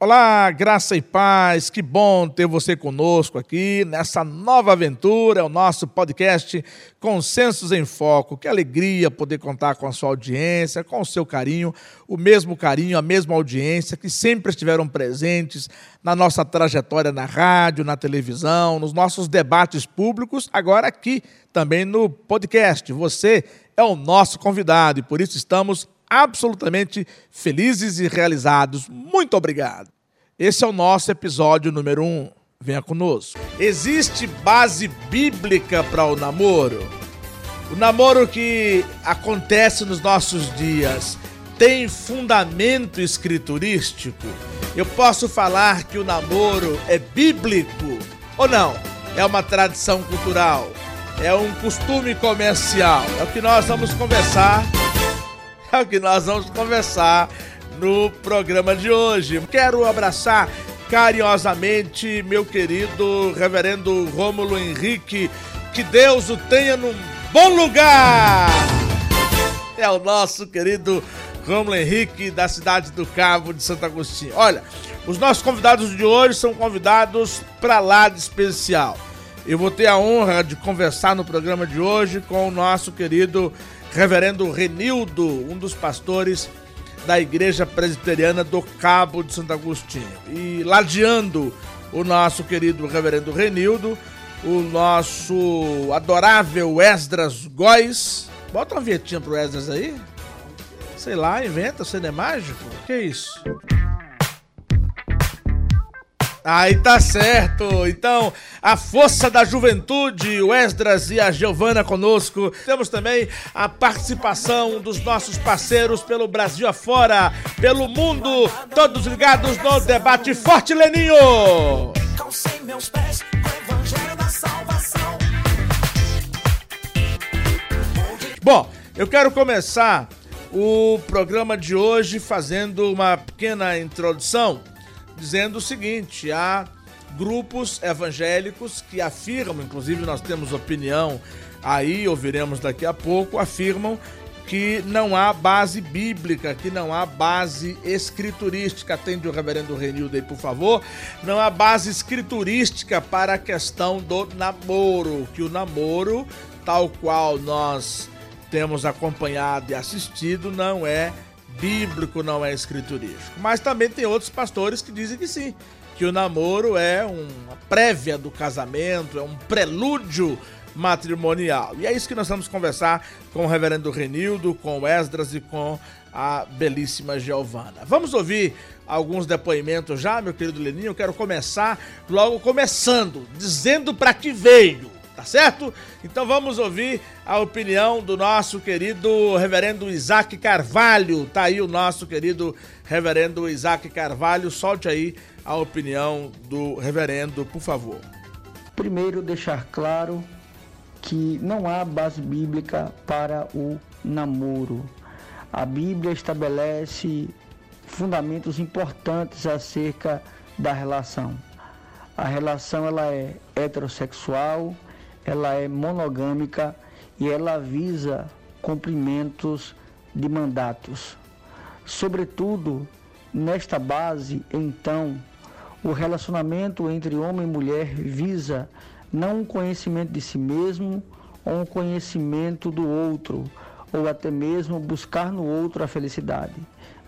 Olá, graça e paz, que bom ter você conosco aqui nessa nova aventura, o nosso podcast Consensos em Foco. Que alegria poder contar com a sua audiência, com o seu carinho, o mesmo carinho, a mesma audiência que sempre estiveram presentes na nossa trajetória na rádio, na televisão, nos nossos debates públicos, agora aqui também no podcast. Você é o nosso convidado e por isso estamos absolutamente felizes e realizados. Muito obrigado. Esse é o nosso episódio número 1. Um. Venha conosco. Existe base bíblica para o namoro? O namoro que acontece nos nossos dias tem fundamento escriturístico? Eu posso falar que o namoro é bíblico ou não? É uma tradição cultural? É um costume comercial? É o que nós vamos conversar é o que nós vamos conversar no programa de hoje. Quero abraçar carinhosamente meu querido reverendo Rômulo Henrique. Que Deus o tenha num bom lugar! É o nosso querido Rômulo Henrique da cidade do Cabo de Santo Agostinho. Olha, os nossos convidados de hoje são convidados para lá de especial. Eu vou ter a honra de conversar no programa de hoje com o nosso querido reverendo Renildo, um dos pastores da Igreja Presbiteriana do Cabo de Santo Agostinho. E ladeando o nosso querido reverendo Renildo, o nosso adorável Esdras Góes. Bota uma vietinha pro Esdras aí. Sei lá, inventa, você é mágico? Que isso? Aí tá certo. Então, a força da juventude, o Esdras e a Giovana conosco. Temos também a participação dos nossos parceiros pelo Brasil afora, pelo mundo, todos ligados no debate Forte Leninho. Bom, eu quero começar o programa de hoje fazendo uma pequena introdução dizendo o seguinte: há grupos evangélicos que afirmam, inclusive nós temos opinião aí, ouviremos daqui a pouco, afirmam que não há base bíblica, que não há base escriturística. Atende o reverendo Renildo aí, por favor. Não há base escriturística para a questão do namoro, que o namoro, tal qual nós temos acompanhado e assistido, não é bíblico, não é escriturístico. Mas também tem outros pastores que dizem que sim, que o namoro é uma prévia do casamento, é um prelúdio matrimonial. E é isso que nós vamos conversar com o reverendo Renildo, com o Esdras e com a belíssima Giovana. Vamos ouvir alguns depoimentos já, meu querido Leninho. Eu quero começar logo começando, dizendo para que veio tá certo? Então vamos ouvir a opinião do nosso querido reverendo Isaac Carvalho. Tá aí o nosso querido reverendo Isaac Carvalho. Solte aí a opinião do reverendo, por favor. Primeiro, deixar claro que não há base bíblica para o namoro. A Bíblia estabelece fundamentos importantes acerca da relação. A relação ela é heterossexual, ela é monogâmica e ela visa cumprimentos de mandatos. Sobretudo, nesta base, então, o relacionamento entre homem e mulher visa não um conhecimento de si mesmo ou um conhecimento do outro, ou até mesmo buscar no outro a felicidade,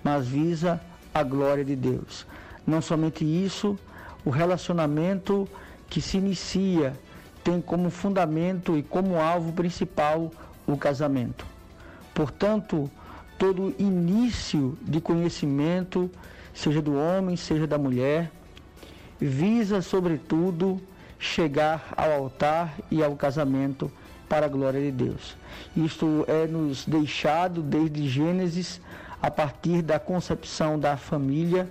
mas visa a glória de Deus. Não somente isso, o relacionamento que se inicia tem como fundamento e como alvo principal o casamento. Portanto, todo início de conhecimento, seja do homem, seja da mulher, visa, sobretudo, chegar ao altar e ao casamento para a glória de Deus. Isto é nos deixado desde Gênesis, a partir da concepção da família,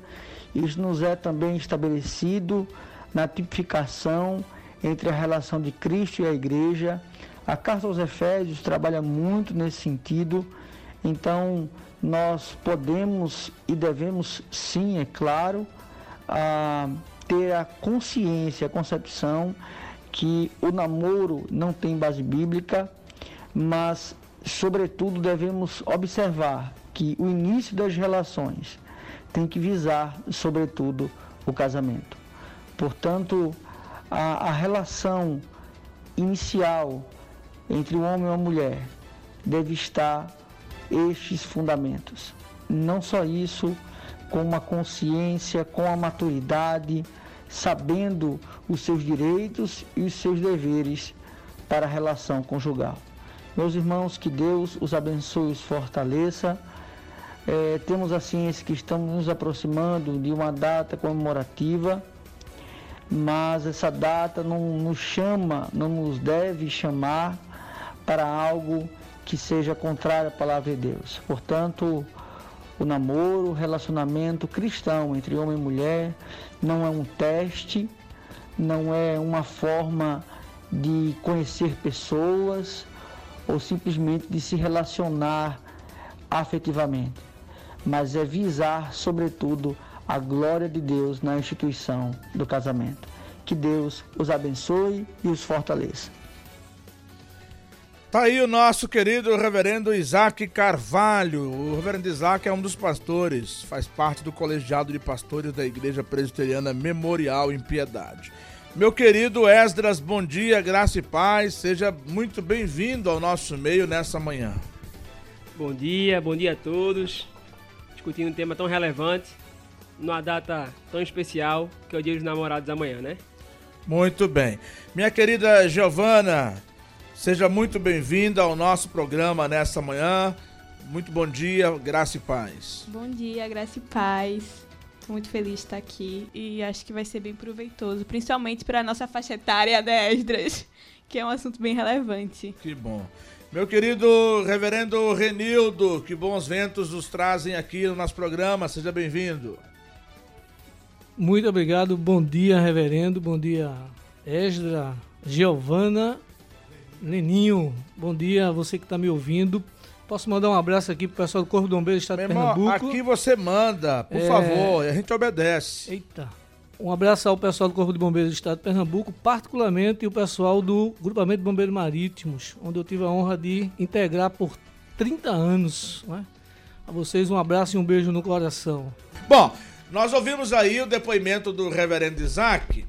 isso nos é também estabelecido na tipificação entre a relação de Cristo e a igreja. A carta aos Efésios trabalha muito nesse sentido. Então, nós podemos e devemos, sim, é claro, a, ter a consciência, a concepção que o namoro não tem base bíblica, mas, sobretudo, devemos observar que o início das relações tem que visar, sobretudo, o casamento. Portanto, a, a relação inicial entre o homem e a mulher deve estar estes fundamentos. Não só isso, com uma consciência, com a maturidade, sabendo os seus direitos e os seus deveres para a relação conjugal. Meus irmãos, que Deus os abençoe e os fortaleça. É, temos a ciência que estamos nos aproximando de uma data comemorativa, mas essa data não nos chama, não nos deve chamar para algo que seja contrário à palavra de Deus. Portanto, o namoro, o relacionamento cristão entre homem e mulher não é um teste, não é uma forma de conhecer pessoas ou simplesmente de se relacionar afetivamente, mas é visar, sobretudo, a glória de Deus na instituição do casamento. Que Deus os abençoe e os fortaleça. Tá aí o nosso querido reverendo Isaac Carvalho. O reverendo Isaac é um dos pastores, faz parte do colegiado de pastores da Igreja Presbiteriana Memorial em Piedade. Meu querido Esdras, bom dia, graça e paz. Seja muito bem-vindo ao nosso meio nessa manhã. Bom dia, bom dia a todos. Discutindo um tema tão relevante, numa data tão especial, que é o Dia dos Namorados amanhã, né? Muito bem. Minha querida Giovana, Seja muito bem-vinda ao nosso programa nessa manhã. Muito bom dia, graça e paz. Bom dia, graça e paz. Estou muito feliz de estar aqui e acho que vai ser bem proveitoso, principalmente para a nossa faixa etária da Esdras, que é um assunto bem relevante. Que bom. Meu querido reverendo Renildo, que bons ventos nos trazem aqui no nosso programa. Seja bem-vindo. Muito obrigado. Bom dia, reverendo. Bom dia, Esdra, Giovana Leninho, bom dia, você que está me ouvindo. Posso mandar um abraço aqui pro pessoal do Corpo do Bombeiro do Estado Meu de Pernambuco? Irmão, aqui você manda, por é... favor, a gente obedece. Eita. Um abraço ao pessoal do Corpo de Bombeiros do Estado de Pernambuco, particularmente o pessoal do Grupamento de Bombeiros Marítimos, onde eu tive a honra de integrar por 30 anos. Né? A vocês um abraço e um beijo no coração. Bom, nós ouvimos aí o depoimento do reverendo Isaac,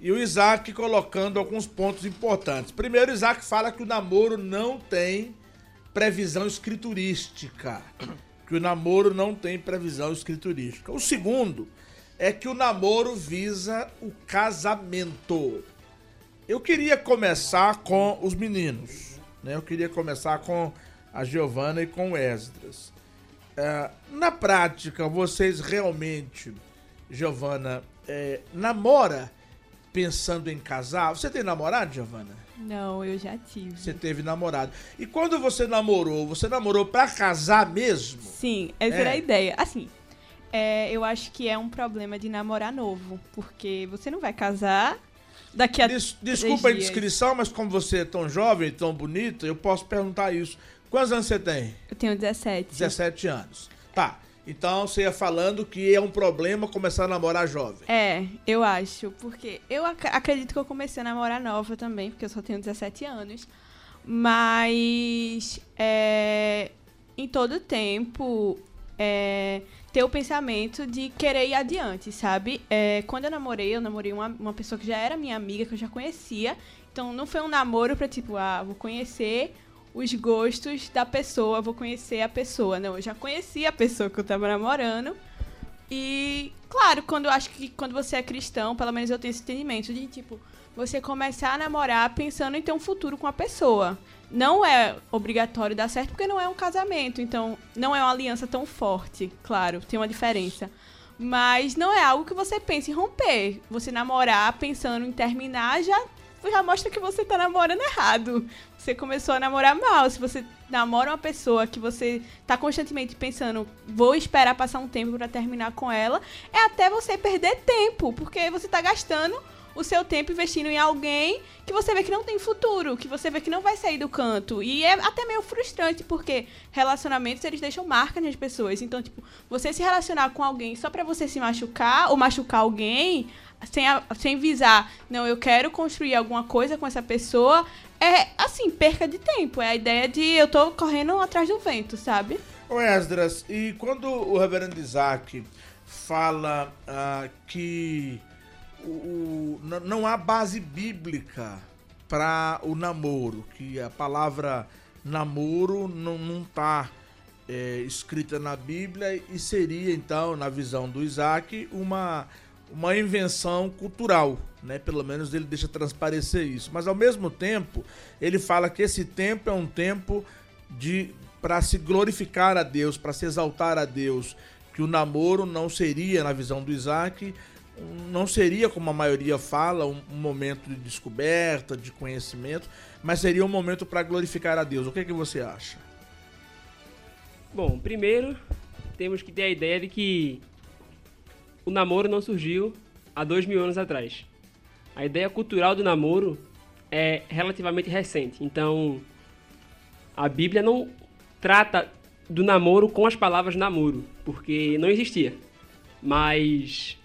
e o Isaac colocando alguns pontos importantes. Primeiro, Isaac fala que o namoro não tem previsão escriturística. Que o namoro não tem previsão escriturística. O segundo é que o namoro visa o casamento. Eu queria começar com os meninos. Né? Eu queria começar com a Giovana e com o Esdras. É, na prática, vocês realmente, Giovana, é, namora pensando em casar? Você tem namorado, Giovana? Não, eu já tive. Você teve namorado. E quando você namorou, você namorou para casar mesmo? Sim, essa é. era a ideia. Assim, é, eu acho que é um problema de namorar novo, porque você não vai casar daqui a Des, Desculpa a indiscrição, mas como você é tão jovem, tão bonita, eu posso perguntar isso. Quantos anos você tem? Eu tenho 17. 17 anos. Tá. Então você ia falando que é um problema começar a namorar jovem. É, eu acho. Porque eu ac acredito que eu comecei a namorar nova também, porque eu só tenho 17 anos. Mas é, em todo tempo é, ter o pensamento de querer ir adiante, sabe? É, quando eu namorei, eu namorei uma, uma pessoa que já era minha amiga, que eu já conhecia. Então não foi um namoro pra tipo, ah, vou conhecer os gostos da pessoa, vou conhecer a pessoa. Não, eu já conhecia a pessoa que eu tava namorando. E, claro, quando eu acho que quando você é cristão, pelo menos eu tenho esse entendimento de, tipo, você começar a namorar pensando em ter um futuro com a pessoa. Não é obrigatório dar certo porque não é um casamento, então não é uma aliança tão forte, claro, tem uma diferença. Mas não é algo que você pense em romper. Você namorar pensando em terminar já já mostra que você tá namorando errado. Você começou a namorar mal. Se você namora uma pessoa que você tá constantemente pensando, vou esperar passar um tempo para terminar com ela, é até você perder tempo, porque você tá gastando o seu tempo investindo em alguém que você vê que não tem futuro, que você vê que não vai sair do canto. E é até meio frustrante, porque relacionamentos eles deixam marca nas pessoas. Então, tipo, você se relacionar com alguém só para você se machucar ou machucar alguém, sem, a, sem visar, não, eu quero construir alguma coisa com essa pessoa, é assim, perca de tempo. É a ideia de eu tô correndo atrás do vento, sabe? Ô Esdras, e quando o reverendo Isaac fala uh, que o, o, não há base bíblica para o namoro, que a palavra namoro não está é, escrita na Bíblia e seria então, na visão do Isaac, uma, uma invenção cultural, né? Pelo menos ele deixa transparecer isso. Mas ao mesmo tempo, ele fala que esse tempo é um tempo de para se glorificar a Deus, para se exaltar a Deus, que o namoro não seria, na visão do Isaac, não seria, como a maioria fala, um, momento de descoberta, de conhecimento, mas seria um momento para glorificar a Deus. O que, é que você acha? Bom, primeiro temos que ter a ideia de que o namoro não surgiu há dois mil anos atrás. A ideia cultural do namoro é relativamente recente. Então, a Bíblia não trata do namoro com as palavras namoro, porque não existia. Mas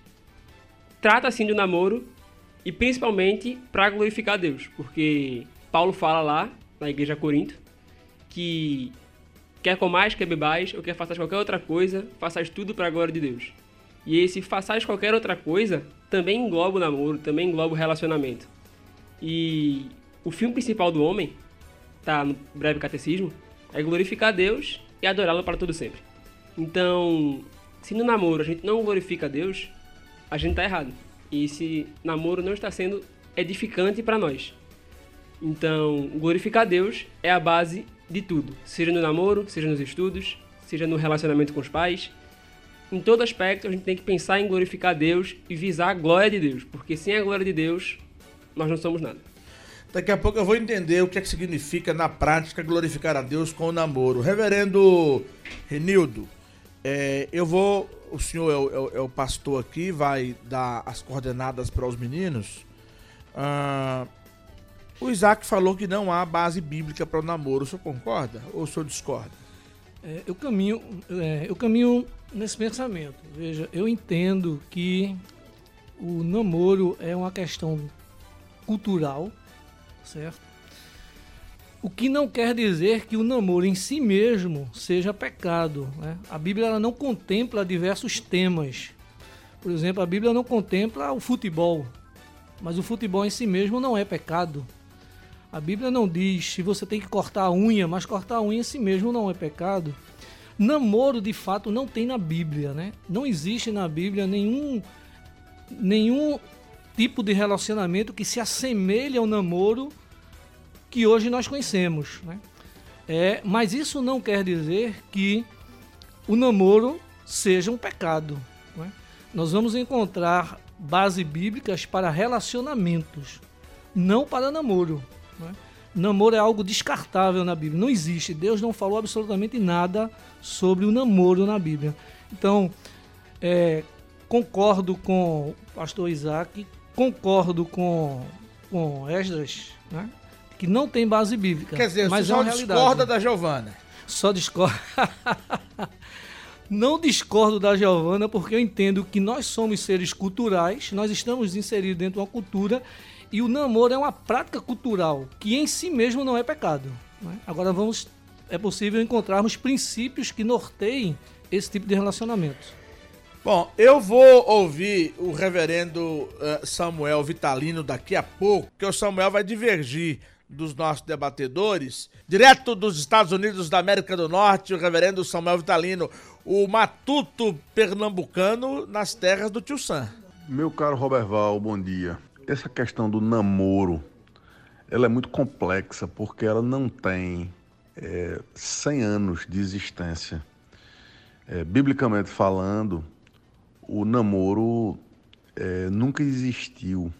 trata assim do namoro e principalmente para glorificar Deus, porque Paulo fala lá na igreja Corinto que quer comais, quer bebais ou quer façais qualquer outra coisa, façais tudo para a glória de Deus. E esse façais qualquer outra coisa também engloba o namoro, também engloba o relacionamento. E o fim principal do homem, tá no breve catecismo, é glorificar Deus e adorá-lo para todo sempre. Então, se no namoro a gente não glorifica Deus, a gente está errado. E esse namoro não está sendo edificante para nós. Então, glorificar Deus é a base de tudo, seja no namoro, seja nos estudos, seja no relacionamento com os pais. Em todo aspecto, a gente tem que pensar em glorificar Deus e visar a glória de Deus, porque sem a glória de Deus, nós não somos nada. Daqui a pouco eu vou entender o que, é que significa na prática glorificar a Deus com o namoro. Reverendo Renildo, é, eu vou o senhor é o, é, é o, pastor aqui, vai dar as coordenadas para os meninos. Ah, o Isaac falou que não há base bíblica para o namoro. O senhor concorda ou o senhor discorda? É, eu, caminho, é, eu caminho nesse pensamento. Veja, eu entendo que o namoro é uma questão cultural, certo? O que não quer dizer que o namoro em si mesmo seja pecado. Né? A Bíblia ela não contempla diversos temas. Por exemplo, a Bíblia não contempla o futebol, mas o futebol em si mesmo não é pecado. A Bíblia não diz se você tem que cortar a unha, mas cortar a unha em si mesmo não é pecado. Namoro, de fato, não tem na Bíblia, né? Não existe na Bíblia nenhum, nenhum tipo de relacionamento que se assemelhe ao namoro que hoje nós conhecemos. Né? É, mas isso não quer dizer que o namoro seja um pecado. Né? Nós vamos encontrar bases bíblicas para relacionamentos, não para namoro. Né? Namoro é algo descartável na Bíblia, não existe. Deus não falou absolutamente nada sobre o namoro na Bíblia. Então, é, concordo com o pastor Isaac, concordo com, com Esdras, né? que não tem base bíblica. Quer dizer, mas você é só discorda da Giovana. Só discorda. não discordo da Giovana porque eu entendo que nós somos seres culturais, nós estamos inseridos dentro de uma cultura e o namoro é uma prática cultural que em si mesmo não é pecado. Né? Agora vamos, é possível encontrarmos princípios que norteiem esse tipo de relacionamento. Bom, eu vou ouvir o reverendo eh, Samuel Vitalino daqui a pouco, que o Samuel vai divergir dos nossos debatedores, direto dos Estados Unidos da América do Norte, o reverendo Samuel Vitalino, o matuto pernambucano nas terras do Tio Sam. Meu caro Roberval, bom dia. Essa questão do namoro, ela é muito complexa porque ela não tem é, 100 anos de existência. É, biblicamente falando, o namoro é, nunca existiu.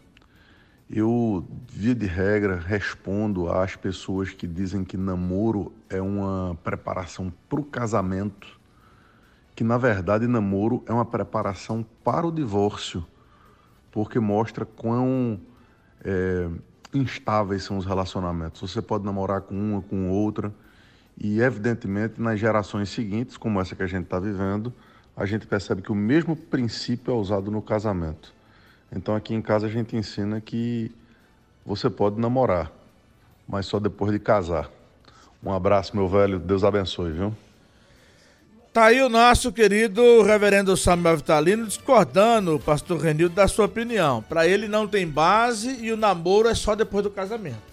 Eu, via de regra, respondo às pessoas que dizem que namoro é uma preparação para o casamento, que na verdade namoro é uma preparação para o divórcio, porque mostra quão é, instáveis são os relacionamentos. Você pode namorar com uma, com outra, e evidentemente nas gerações seguintes, como essa que a gente está vivendo, a gente percebe que o mesmo princípio é usado no casamento. Então aqui em casa a gente ensina que você pode namorar, mas só depois de casar. Um abraço, meu velho. Deus abençoe, viu? Tá aí o nosso querido reverendo Samuel Vitalino discordando, pastor Renildo, da sua opinião. Para ele não tem base e o namoro é só depois do casamento.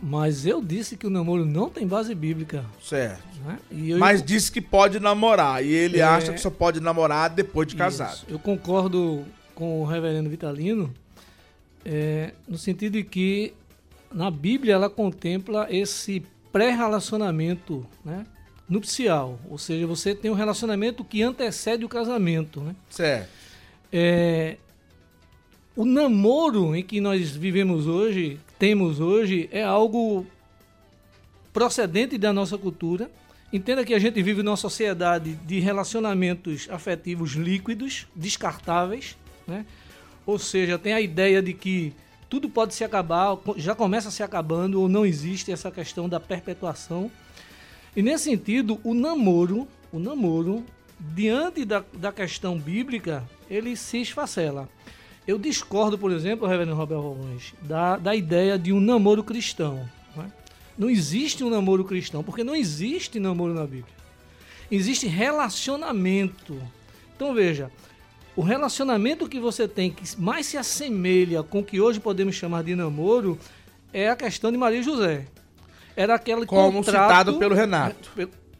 Mas eu disse que o namoro não tem base bíblica. Certo. Né? Eu... Mas disse que pode namorar. E ele é... acha que só pode namorar depois de casado. Isso. Eu concordo com o reverendo Vitalino, é, no sentido de que na Bíblia ela contempla esse pré-relacionamento, né? nupcial, ou seja, você tem um relacionamento que antecede o casamento, né? Certo. É, o namoro em que nós vivemos hoje, temos hoje, é algo procedente da nossa cultura. Entenda que a gente vive numa sociedade de relacionamentos afetivos líquidos, descartáveis, né? Ou seja, tem a ideia de que tudo pode se acabar, já começa se acabando, ou não existe essa questão da perpetuação. E nesse sentido, o namoro, o namoro, diante da, da questão bíblica, ele se esfacela. Eu discordo, por exemplo, Reverendo Roberto Romães, da, da ideia de um namoro cristão. Não, é? não existe um namoro cristão, porque não existe namoro na Bíblia. Existe relacionamento. Então veja, o relacionamento que você tem que mais se assemelha com o que hoje podemos chamar de namoro é a questão de Maria José era aquele Como contrato, citado pelo Renato.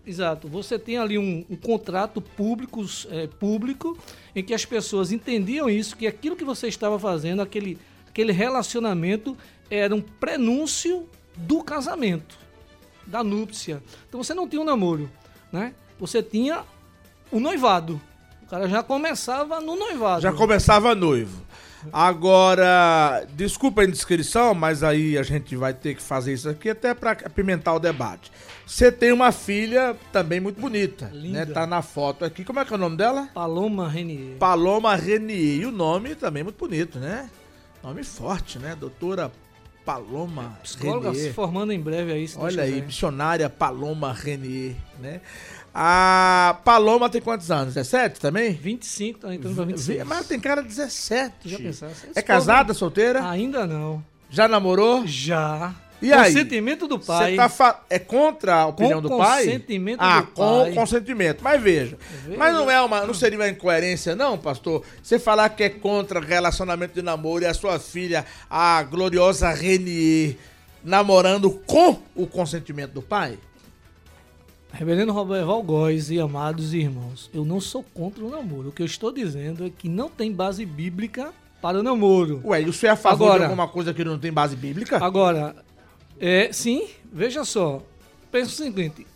Exato. Você tem ali um, um contrato público, é, público em que as pessoas entendiam isso, que aquilo que você estava fazendo, aquele, aquele relacionamento, era um prenúncio do casamento, da núpcia. Então você não tinha um namoro, né? Você tinha o noivado. O cara já começava no noivado. Já começava noivo. Agora, desculpa a indiscrição, mas aí a gente vai ter que fazer isso aqui até para apimentar o debate. Você tem uma filha também muito bonita, né? Linda. né? Tá na foto aqui. Como é que é o nome dela? Paloma Renier. Paloma Renier. E o nome também muito bonito, né? Nome forte, né? Doutora Paloma Psicóloga Renier. se formando em breve aí. Olha aí, missionária Paloma Renier, né? A Paloma tem quantos anos? 17 também? 25, tá entrando pra 25. Mas tem cara de 17. Já pensasse? É casada, solteira? Ainda não. Já namorou? Já. E aí? Consentimento do pai. Tá fa... É contra a opinião com do pai? Consentimento ah, do com pai. consentimento. Mas veja, veja, mas não é uma, não seria uma incoerência não, pastor? Você falar que é contra relacionamento de namoro e a sua filha, a gloriosa Renier, namorando com o consentimento do pai? Reverendo Roberto Valgóis e amados irmãos, eu não sou contra o namoro. O que eu estou dizendo é que não tem base bíblica para o namoro. Ué, e o senhor é a favor agora, de alguma coisa que não tem base bíblica? Agora, é, sim, veja só. Pensa o seguinte,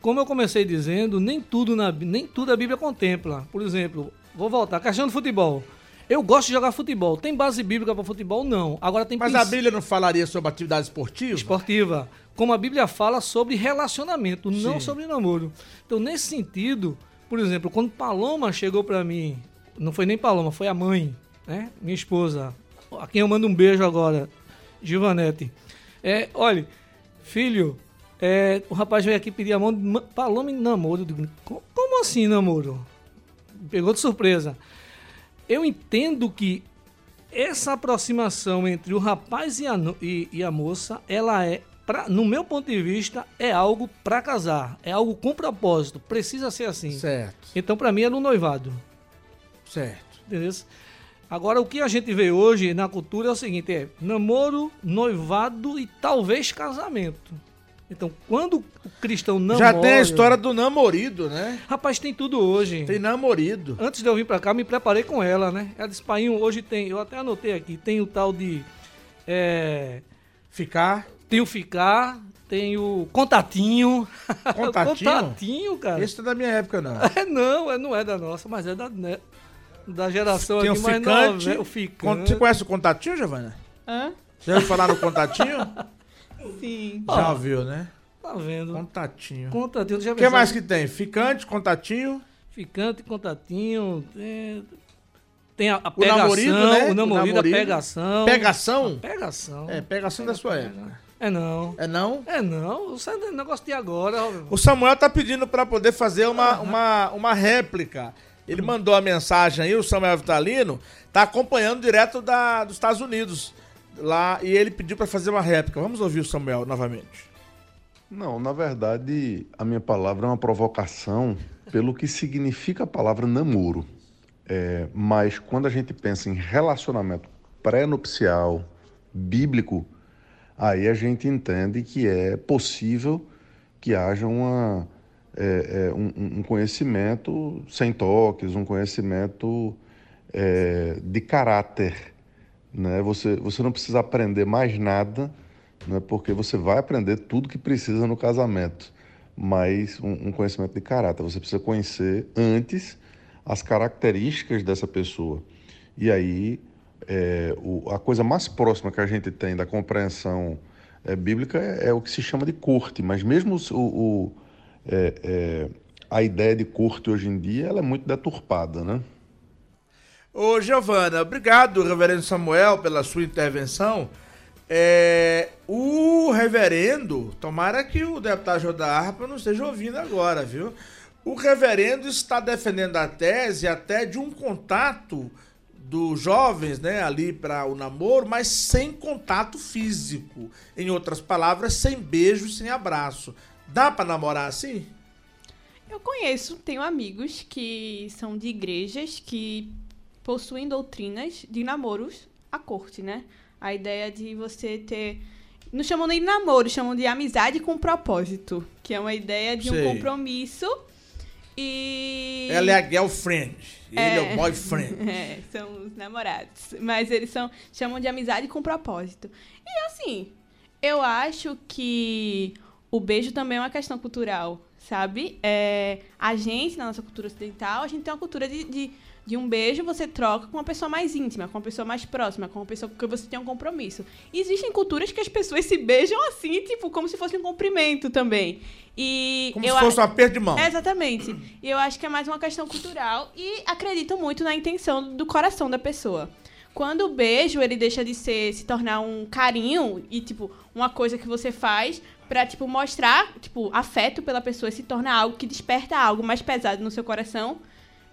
como eu comecei dizendo, nem tudo, na, nem tudo a Bíblia contempla. Por exemplo, vou voltar, questão do futebol. Eu gosto de jogar futebol. Tem base bíblica para futebol? Não. Agora tem Mas a Bíblia não falaria sobre atividade esportiva? Esportiva como a Bíblia fala sobre relacionamento, Sim. não sobre namoro. Então, nesse sentido, por exemplo, quando Paloma chegou para mim, não foi nem Paloma, foi a mãe, né? Minha esposa, a quem eu mando um beijo agora, Givanete. É, olha, filho, é, o rapaz veio aqui pedir a mão de Paloma em namoro. Digo, como assim namoro? Pegou de surpresa. Eu entendo que essa aproximação entre o rapaz e a, e, e a moça, ela é pra, no meu ponto de vista, é algo para casar. É algo com propósito. Precisa ser assim. Certo. Então, para mim, é no noivado. Certo. Entendeu? Agora, o que a gente vê hoje na cultura é o seguinte: é namoro, noivado e talvez casamento. Então, quando o cristão namora... Já tem a história do namorido, né? Rapaz, tem tudo hoje. Tem namorido. Antes de eu vir pra cá, me preparei com ela, né? Ela disse, pai, hoje tem... Eu até anotei aqui. Tem o tal de... É, Ficar... Tem o Ficar, tem o Contatinho. Contatinho? Contatinho, cara. Esse é da minha época, não. É, não, é, não é da nossa, mas é da, né, da geração tem aqui o mais ficante, nova. É o Ficante. Você conhece o Contatinho, Giovana? Hã? Já ouviu falar no Contatinho? Sim. Já ouviu, né? Tá vendo? Contatinho. Contatinho. O que mais que tem? Ficante, Contatinho? Ficante, Contatinho. É... Tem a, a pegação, o namorido, né? o namorido, a pegação. Pegação? A pegação. É, pegação da sua época. É não. É não? É não. Isso é negócio de agora. O Samuel tá pedindo para poder fazer uma, uma, uma réplica. Ele mandou a mensagem aí, o Samuel Vitalino, tá acompanhando direto da, dos Estados Unidos. Lá, e ele pediu para fazer uma réplica. Vamos ouvir o Samuel novamente. Não, na verdade, a minha palavra é uma provocação pelo que significa a palavra namoro. É, mas quando a gente pensa em relacionamento pré-nupcial, bíblico, aí a gente entende que é possível que haja uma, é, é, um, um, conhecimento sem toques, um conhecimento é, de caráter. Né? Você, você não precisa aprender mais nada, né? porque você vai aprender tudo que precisa no casamento, mas um, um conhecimento de caráter. Você precisa conhecer antes as características dessa pessoa. E aí, é, o, a coisa mais próxima que a gente tem da compreensão é, bíblica é, é, o que se chama de corte, mas mesmo o, o é, é, a ideia de corte hoje em dia ela é muito deturpada, né? Ô, Giovana, obrigado, reverendo Samuel, pela sua intervenção. É, o reverendo, tomara que o deputado Jodar Arpa não esteja ouvindo agora, viu? O reverendo está defendendo a tese até de um contato dos jovens, né, ali para o namoro, mas sem contato físico. Em outras palavras, sem beijo, sem abraço. Dá para namorar assim? Eu conheço, tenho amigos que são de igrejas que possuem doutrinas de namoros à corte, né? A ideia de você ter. Não chamam nem de namoro, chamam de amizade com propósito. Que é uma ideia de Sei. um compromisso. E. Ela é a girlfriend. Ele é, é o boyfriend. É, são os namorados. Mas eles são chamam de amizade com propósito. E assim, eu acho que o beijo também é uma questão cultural, sabe? É, a gente, na nossa cultura ocidental, a gente tem uma cultura de, de de um beijo você troca com uma pessoa mais íntima, com uma pessoa mais próxima, com uma pessoa que você tem um compromisso. E existem culturas que as pessoas se beijam assim, tipo, como se fosse um cumprimento também. E como se fosse um aperto de mão. exatamente. E eu acho que é mais uma questão cultural e acredito muito na intenção do coração da pessoa. Quando o beijo, ele deixa de ser, se tornar um carinho e, tipo, uma coisa que você faz pra, tipo, mostrar, tipo, afeto pela pessoa, se torna algo que desperta algo mais pesado no seu coração,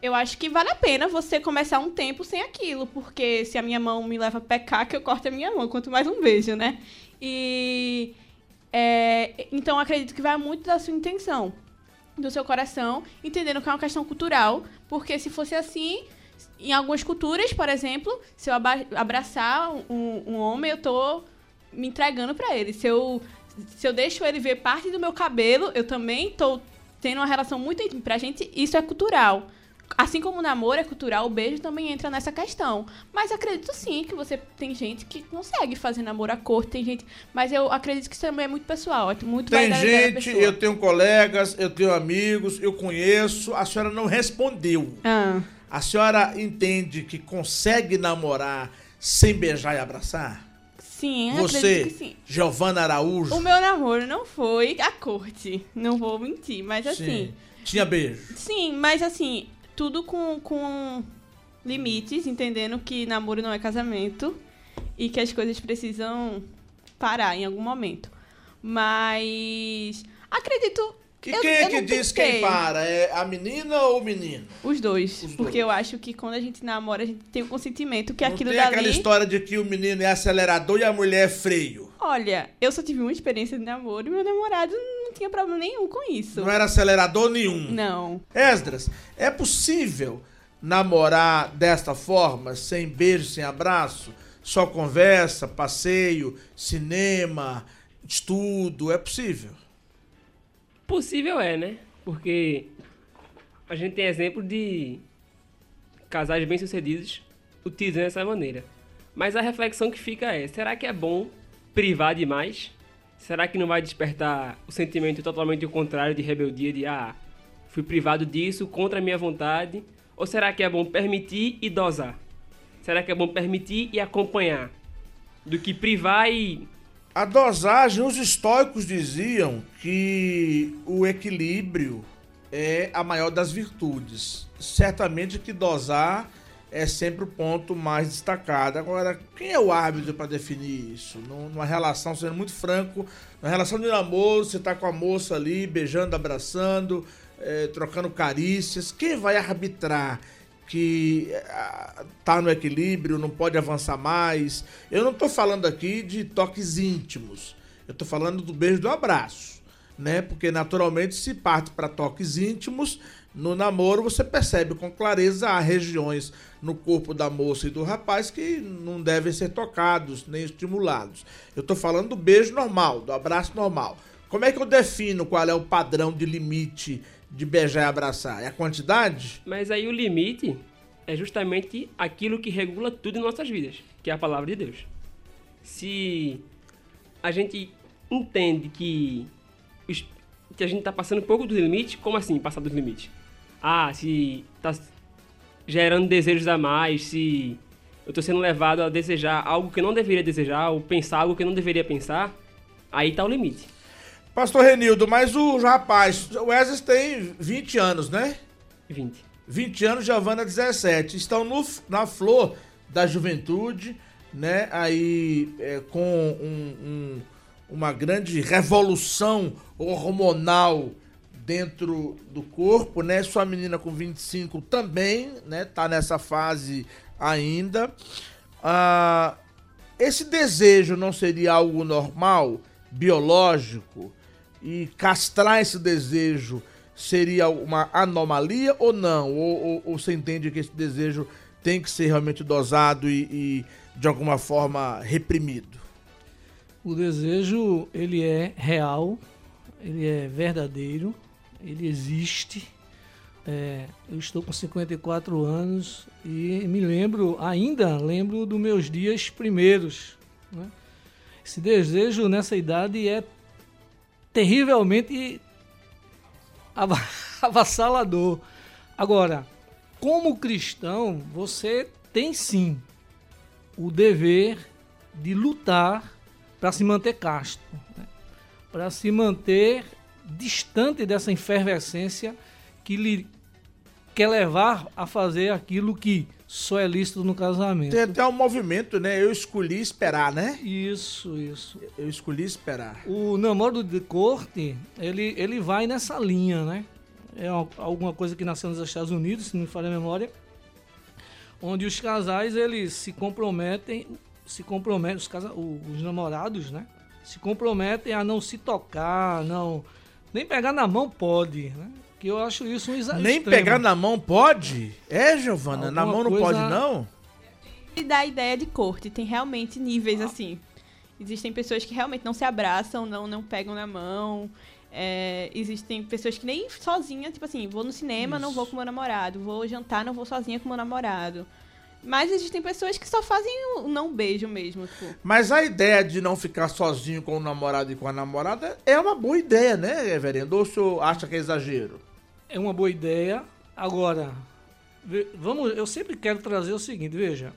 eu acho que vale a pena você começar um tempo sem aquilo, porque se a minha mão me leva a pecar, que eu corte a minha mão, quanto mais um beijo, né? E. É, então, acredito que vai muito da sua intenção, do seu coração, entendendo que é uma questão cultural, porque se fosse assim, em algumas culturas, por exemplo, se eu abraçar um, um homem, eu tô me entregando para ele. Se eu, se eu deixo ele ver parte do meu cabelo, eu também tô tendo uma relação muito íntima. Pra gente, isso é cultural. Assim como o namoro é cultural, o beijo também entra nessa questão. Mas acredito sim que você tem gente que consegue fazer namoro à corte, tem gente. Mas eu acredito que isso também é muito pessoal, é muito Tem gente, eu tenho colegas, eu tenho amigos, eu conheço. A senhora não respondeu. Ah. A senhora entende que consegue namorar sem beijar e abraçar? Sim, Você, que sim. Giovana Araújo. O meu namoro não foi à corte, não vou mentir, mas assim. Sim. Tinha beijo. Sim, mas assim, tudo com, com limites, entendendo que namoro não é casamento e que as coisas precisam parar em algum momento. Mas acredito. Que eu, quem é que diz quem para? É a menina ou o menino? Os dois. Os porque dois. eu acho que quando a gente namora, a gente tem o consentimento que não aquilo tem dali... aquela história de que o menino é acelerador e a mulher é freio. Olha, eu só tive uma experiência de namoro e meu namorado não tinha problema nenhum com isso. Não era acelerador nenhum. Não. Esdras, é possível namorar desta forma, sem beijo, sem abraço? Só conversa, passeio, cinema, estudo, é possível? Possível é, né? Porque a gente tem exemplo de casais bem-sucedidos utilizando essa maneira. Mas a reflexão que fica é: será que é bom privar demais? Será que não vai despertar o sentimento totalmente o contrário de rebeldia, de ah, fui privado disso contra a minha vontade? Ou será que é bom permitir e dosar? Será que é bom permitir e acompanhar? Do que privar e. A dosagem, os estoicos diziam que o equilíbrio é a maior das virtudes. Certamente que dosar é sempre o ponto mais destacado. Agora, quem é o árbitro para definir isso? Numa relação, sendo muito franco, na relação de namoro, você está com a moça ali, beijando, abraçando, é, trocando carícias. Quem vai arbitrar que está no equilíbrio, não pode avançar mais? Eu não estou falando aqui de toques íntimos. Eu estou falando do beijo do abraço. né? Porque naturalmente se parte para toques íntimos, no namoro você percebe com clareza há regiões no corpo da moça e do rapaz que não devem ser tocados nem estimulados. Eu estou falando do beijo normal, do abraço normal. Como é que eu defino qual é o padrão de limite de beijar e abraçar? É a quantidade? Mas aí o limite é justamente aquilo que regula tudo em nossas vidas, que é a palavra de Deus. Se a gente entende que, que a gente está passando um pouco dos limites, como assim passar dos limites? Ah, se está gerando desejos a mais, se eu estou sendo levado a desejar algo que eu não deveria desejar, ou pensar algo que eu não deveria pensar, aí está o limite. Pastor Renildo, mas o rapaz, o Wesley tem 20 anos, né? 20. 20 anos, Giovana 17. Estão no, na flor da juventude, né? Aí é, com um, um, uma grande revolução hormonal dentro do corpo, né? Sua menina com 25 também, né? Tá nessa fase ainda. Ah, esse desejo não seria algo normal, biológico? E castrar esse desejo seria uma anomalia ou não? Ou, ou, ou, você entende que esse desejo tem que ser realmente dosado e, e, de alguma forma reprimido? O desejo ele é real, ele é verdadeiro, ele existe. É, eu estou com 54 anos e me lembro, ainda lembro dos meus dias primeiros. Né? Esse desejo nessa idade é terrivelmente avassalador. Agora, como cristão, você tem sim o dever de lutar para se manter casto, né? para se manter distante dessa efervescência que lhe quer levar a fazer aquilo que só é lícito no casamento. Tem até um movimento, né? Eu escolhi esperar, né? Isso, isso. Eu escolhi esperar. O namoro de corte, ele, ele vai nessa linha, né? É alguma coisa que nasceu nos Estados Unidos, se não me falha a memória, onde os casais eles se comprometem, se comprometem os, casa, os namorados, né? Se comprometem a não se tocar, não nem pegar na mão pode, né? Que eu acho isso um exagero. Nem pegar na mão pode? É, Giovana? Alguma na mão não coisa... pode, não? E dá a ideia de corte. Tem realmente níveis ah. assim. Existem pessoas que realmente não se abraçam, não, não pegam na mão. É, existem pessoas que nem sozinha, tipo assim, vou no cinema, Isso. não vou com meu namorado. Vou jantar, não vou sozinha com meu namorado. Mas existem pessoas que só fazem o não beijo mesmo. Tipo. Mas a ideia de não ficar sozinho com o namorado e com a namorada é uma boa ideia, né, reverendo? Ou o senhor acha que é exagero? É uma boa ideia. Agora, vamos, eu sempre quero trazer o seguinte, veja.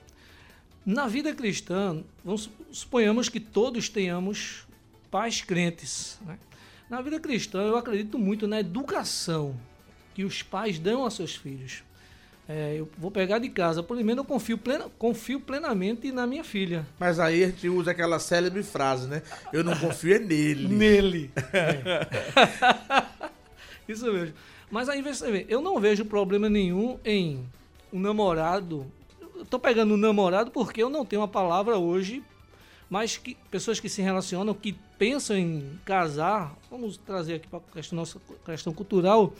Na vida cristã, vamos, suponhamos que todos tenhamos pais crentes. Né? Na vida cristã, eu acredito muito na educação que os pais dão a seus filhos. É, eu vou pegar de casa. Por menos eu confio, plena, confio plenamente na minha filha. Mas aí a gente usa aquela célebre frase, né? Eu não confio é nele. nele. É. Isso mesmo. Mas aí você vê, eu não vejo problema nenhum em um namorado. Eu tô pegando um namorado porque eu não tenho uma palavra hoje, mas que pessoas que se relacionam, que pensam em casar, vamos trazer aqui para a questão, nossa questão cultural,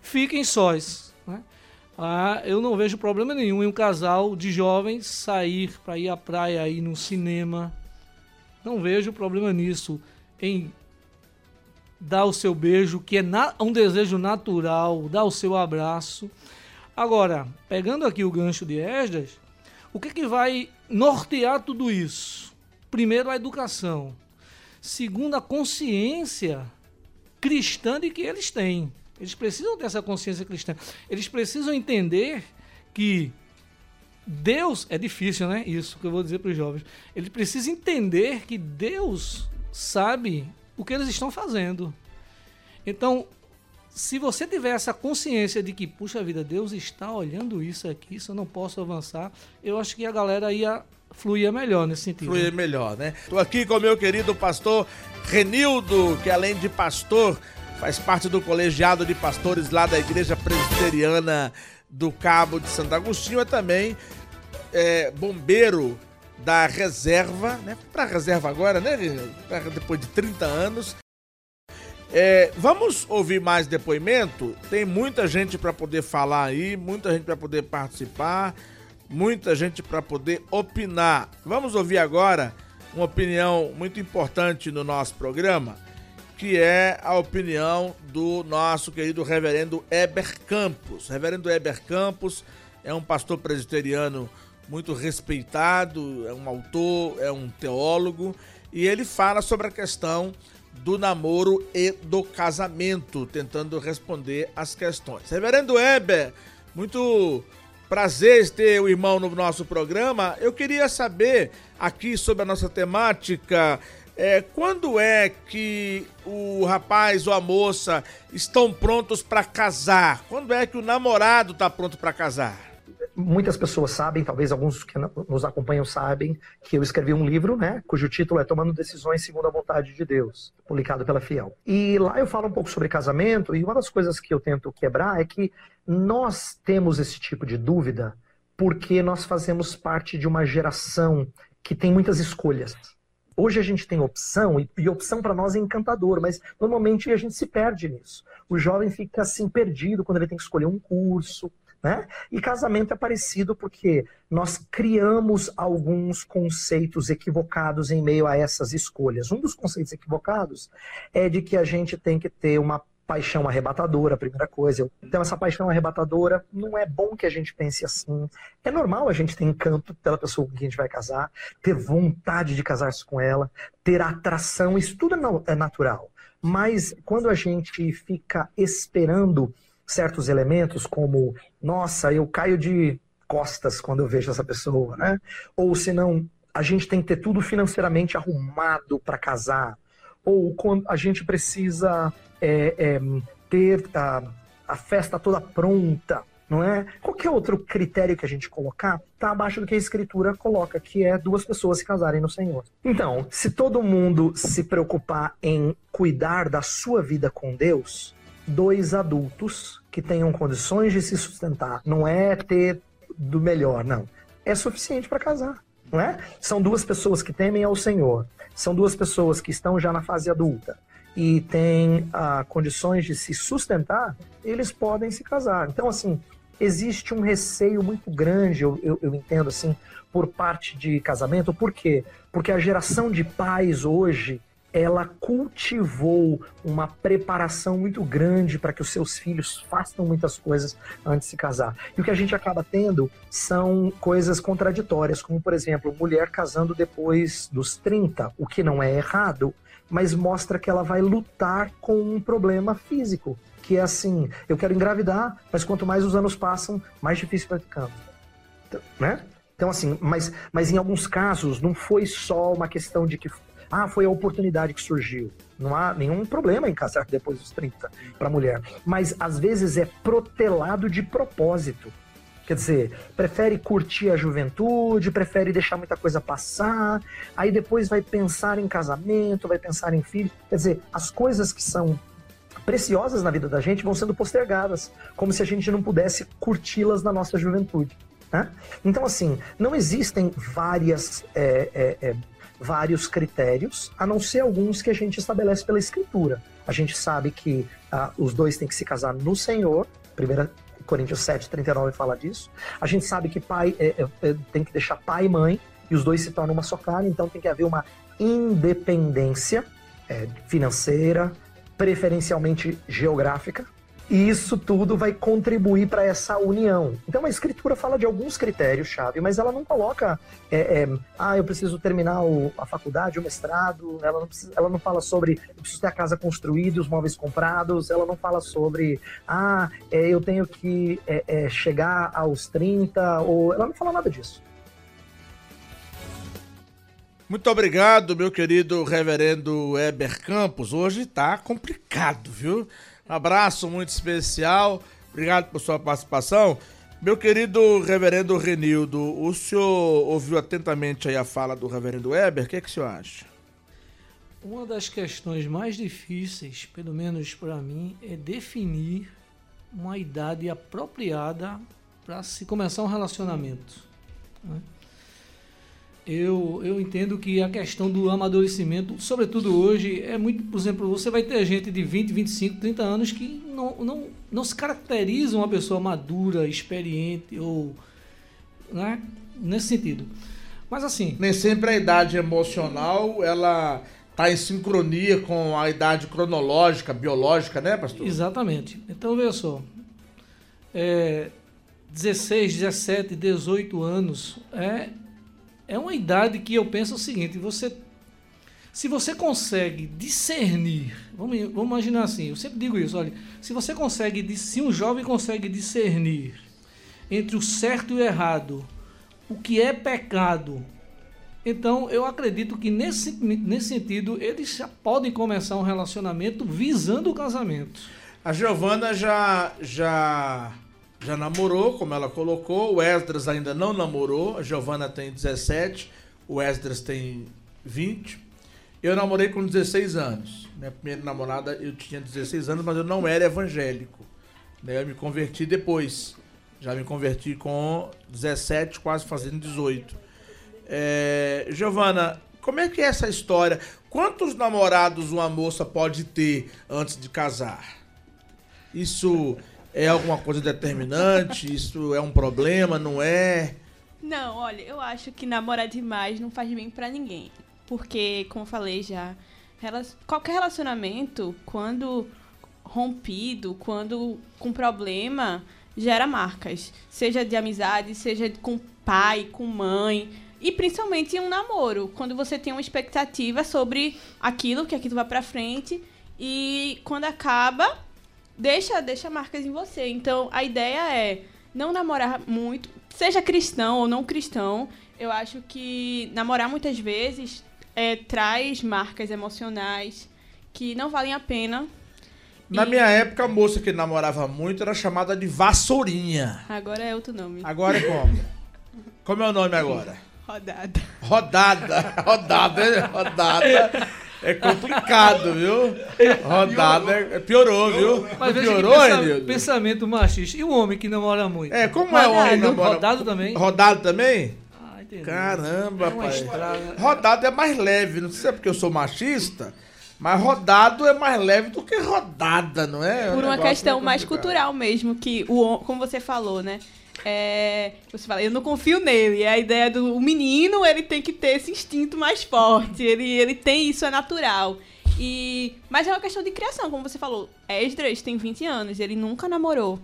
fiquem sós. Né? Ah, eu não vejo problema nenhum em um casal de jovens sair para ir à praia, ir no cinema. Não vejo problema nisso. Em dar o seu beijo, que é um desejo natural, dar o seu abraço. Agora, pegando aqui o gancho de Esdras, o que, que vai nortear tudo isso? Primeiro, a educação. Segundo, a consciência cristã de que eles têm. Eles precisam ter essa consciência cristã. Eles precisam entender que Deus é difícil, né? Isso que eu vou dizer para os jovens. Eles precisam entender que Deus sabe o que eles estão fazendo. Então, se você tiver essa consciência de que, puxa vida, Deus está olhando isso aqui, isso eu não posso avançar, eu acho que a galera ia fluir melhor nesse sentido. Fluir melhor, né? Estou aqui com o meu querido pastor Renildo, que além de pastor, faz parte do colegiado de pastores lá da Igreja Presbiteriana do Cabo de Santo Agostinho, é também é, bombeiro da reserva, né? Para reserva agora, né? Depois de 30 anos. É, vamos ouvir mais depoimento? Tem muita gente para poder falar aí, muita gente para poder participar, muita gente para poder opinar. Vamos ouvir agora uma opinião muito importante no nosso programa, que é a opinião do nosso querido reverendo Eber Campos. Reverendo Eber Campos é um pastor presbiteriano muito respeitado, é um autor, é um teólogo, e ele fala sobre a questão do namoro e do casamento, tentando responder as questões. Reverendo Eber, muito prazer ter o irmão no nosso programa. Eu queria saber aqui sobre a nossa temática. É, quando é que o rapaz ou a moça estão prontos para casar? Quando é que o namorado está pronto para casar? muitas pessoas sabem, talvez alguns que nos acompanham sabem, que eu escrevi um livro, né, cujo título é Tomando Decisões Segundo a Vontade de Deus, publicado pela Fiel. E lá eu falo um pouco sobre casamento, e uma das coisas que eu tento quebrar é que nós temos esse tipo de dúvida porque nós fazemos parte de uma geração que tem muitas escolhas. Hoje a gente tem opção, e, opção para nós é encantador, mas normalmente a gente se perde nisso. O jovem fica assim perdido quando ele tem que escolher um curso, né? E casamento é parecido porque nós criamos alguns conceitos equivocados em meio a essas escolhas. Um dos conceitos equivocados é de que a gente tem que ter uma paixão arrebatadora, a primeira coisa. Então, essa paixão arrebatadora, não é bom que a gente pense assim. É normal a gente ter encanto pela pessoa com quem a gente vai casar, ter vontade de casar-se com ela, ter atração, isso tudo é, é natural. Mas quando a gente fica esperando certos elementos, como, nossa, eu caio de costas quando eu vejo essa pessoa, né? Ou se não, a gente tem que ter tudo financeiramente arrumado para casar. Ou quando a gente precisa é, é, ter a, a festa toda pronta, não é? Qualquer outro critério que a gente colocar está abaixo do que a escritura coloca, que é duas pessoas se casarem no Senhor. Então, se todo mundo se preocupar em cuidar da sua vida com Deus, dois adultos que tenham condições de se sustentar. Não é ter do melhor, não. É suficiente para casar. Não é? São duas pessoas que temem ao Senhor. São duas pessoas que estão já na fase adulta e têm ah, condições de se sustentar, eles podem se casar. Então, assim, existe um receio muito grande, eu, eu, eu entendo assim, por parte de casamento. Por quê? Porque a geração de pais hoje ela cultivou uma preparação muito grande para que os seus filhos façam muitas coisas antes de se casar. E o que a gente acaba tendo são coisas contraditórias, como, por exemplo, mulher casando depois dos 30, o que não é errado, mas mostra que ela vai lutar com um problema físico, que é assim, eu quero engravidar, mas quanto mais os anos passam, mais difícil vai ficando. Então, né? Então, assim, mas, mas em alguns casos não foi só uma questão de que ah, foi a oportunidade que surgiu. Não há nenhum problema em casar depois dos 30 para mulher. Mas às vezes é protelado de propósito. Quer dizer, prefere curtir a juventude, prefere deixar muita coisa passar, aí depois vai pensar em casamento, vai pensar em filho. Quer dizer, as coisas que são preciosas na vida da gente vão sendo postergadas, como se a gente não pudesse curti-las na nossa juventude. Né? Então, assim, não existem várias é, é, é, vários critérios, a não ser alguns que a gente estabelece pela escritura. A gente sabe que ah, os dois têm que se casar no Senhor, 1 Coríntios 7, 39 fala disso. A gente sabe que pai é, é, é, tem que deixar pai e mãe, e os dois se tornam uma só carne, então tem que haver uma independência é, financeira, preferencialmente geográfica, e isso tudo vai contribuir para essa união. Então a escritura fala de alguns critérios-chave, mas ela não coloca, é, é, ah, eu preciso terminar o, a faculdade, o mestrado, ela não, precisa, ela não fala sobre, eu preciso ter a casa construída, os móveis comprados, ela não fala sobre, ah, é, eu tenho que é, é, chegar aos 30, ou ela não fala nada disso. Muito obrigado, meu querido reverendo Eber Campos. Hoje está complicado, viu? Abraço muito especial. Obrigado por sua participação. Meu querido reverendo Renildo, o senhor ouviu atentamente aí a fala do reverendo Weber, o que, é que o senhor acha? Uma das questões mais difíceis, pelo menos para mim, é definir uma idade apropriada para se começar um relacionamento. Né? Eu, eu entendo que a questão do amadurecimento, sobretudo hoje, é muito, por exemplo, você vai ter gente de 20, 25, 30 anos que não, não, não se caracteriza uma pessoa madura, experiente ou né, nesse sentido. Mas assim, Nem sempre a idade emocional, ela tá em sincronia com a idade cronológica, biológica, né, pastor? Exatamente. Então, veja só. É, 16, 17, 18 anos é, é uma idade que eu penso o seguinte: você, se você consegue discernir, vamos, vamos imaginar assim, eu sempre digo isso, olha, se você consegue, se um jovem consegue discernir entre o certo e o errado, o que é pecado, então eu acredito que nesse, nesse sentido eles já podem começar um relacionamento visando o casamento. A Giovana já, já, já namorou, como ela colocou. O Esdras ainda não namorou. A Giovana tem 17, o Esdras tem 20. Eu namorei com 16 anos. Minha primeira namorada eu tinha 16 anos, mas eu não era evangélico. Né, Eu me converti depois. Já me converti com 17, quase fazendo 18. É, Giovana, como é que é essa história? Quantos namorados uma moça pode ter antes de casar? Isso é alguma coisa determinante? Isso é um problema? Não é? Não, olha, eu acho que namorar demais não faz bem pra ninguém. Porque, como eu falei já, qualquer relacionamento, quando rompido, quando com problema, gera marcas. Seja de amizade, seja com pai, com mãe. E principalmente em um namoro, quando você tem uma expectativa sobre aquilo, que aquilo vai pra frente. E quando acaba, deixa, deixa marcas em você. Então, a ideia é não namorar muito, seja cristão ou não cristão. Eu acho que namorar muitas vezes é, traz marcas emocionais que não valem a pena. Na E- minha época, a moça que namorava muito era chamada de vassourinha. Agora é outro nome. Agora é como? Como é o nome agora? Rodada. Rodada. Rodada, é- rodada. É complicado, viu? Rodada é- piorou, viu? Mas piorou, pensa- Enildo? pensamento machista. E o homem que namora muito? É, como é o homem que Rodado, namora? rodado também? Rodado também? Ah, entendi. Caramba, É pai. estrada. Rodado é mais leve, não sei se é porque eu sou machista, mas rodado é mais leve do que rodada, não é? É um Por uma questão mais cultural mesmo, que o como você falou, né? É, você fala, eu não confio nele. É a ideia do menino, ele tem que ter esse instinto mais forte. Ele, ele tem isso, é natural. E, mas é uma questão de criação, como você falou. Esdras tem 20 anos, ele nunca namorou.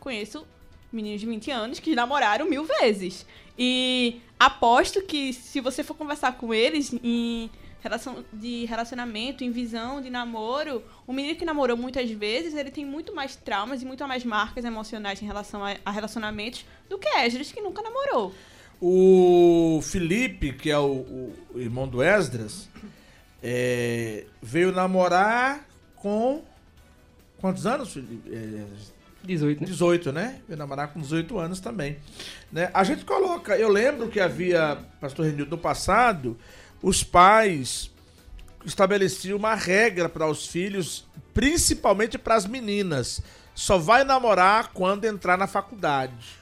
Conheço meninos de 20 anos que namoraram mil vezes. E aposto que se você for conversar com eles em relação de relacionamento, em visão de namoro, o menino que namorou muitas vezes, ele tem muito mais traumas e muito mais marcas emocionais em relação a, a relacionamentos do que Esdras, que nunca namorou. O Felipe, que é o, o- irmão do Esdras, é, veio namorar com. Quantos anos, Felipe? É, 18, né? 18, né? Veio namorar com 18 anos também. Né? A gente coloca, eu lembro que havia, pastor Renildo, no passado, os pais estabeleciam uma regra para os filhos, principalmente para as meninas. Só vai namorar quando entrar na faculdade.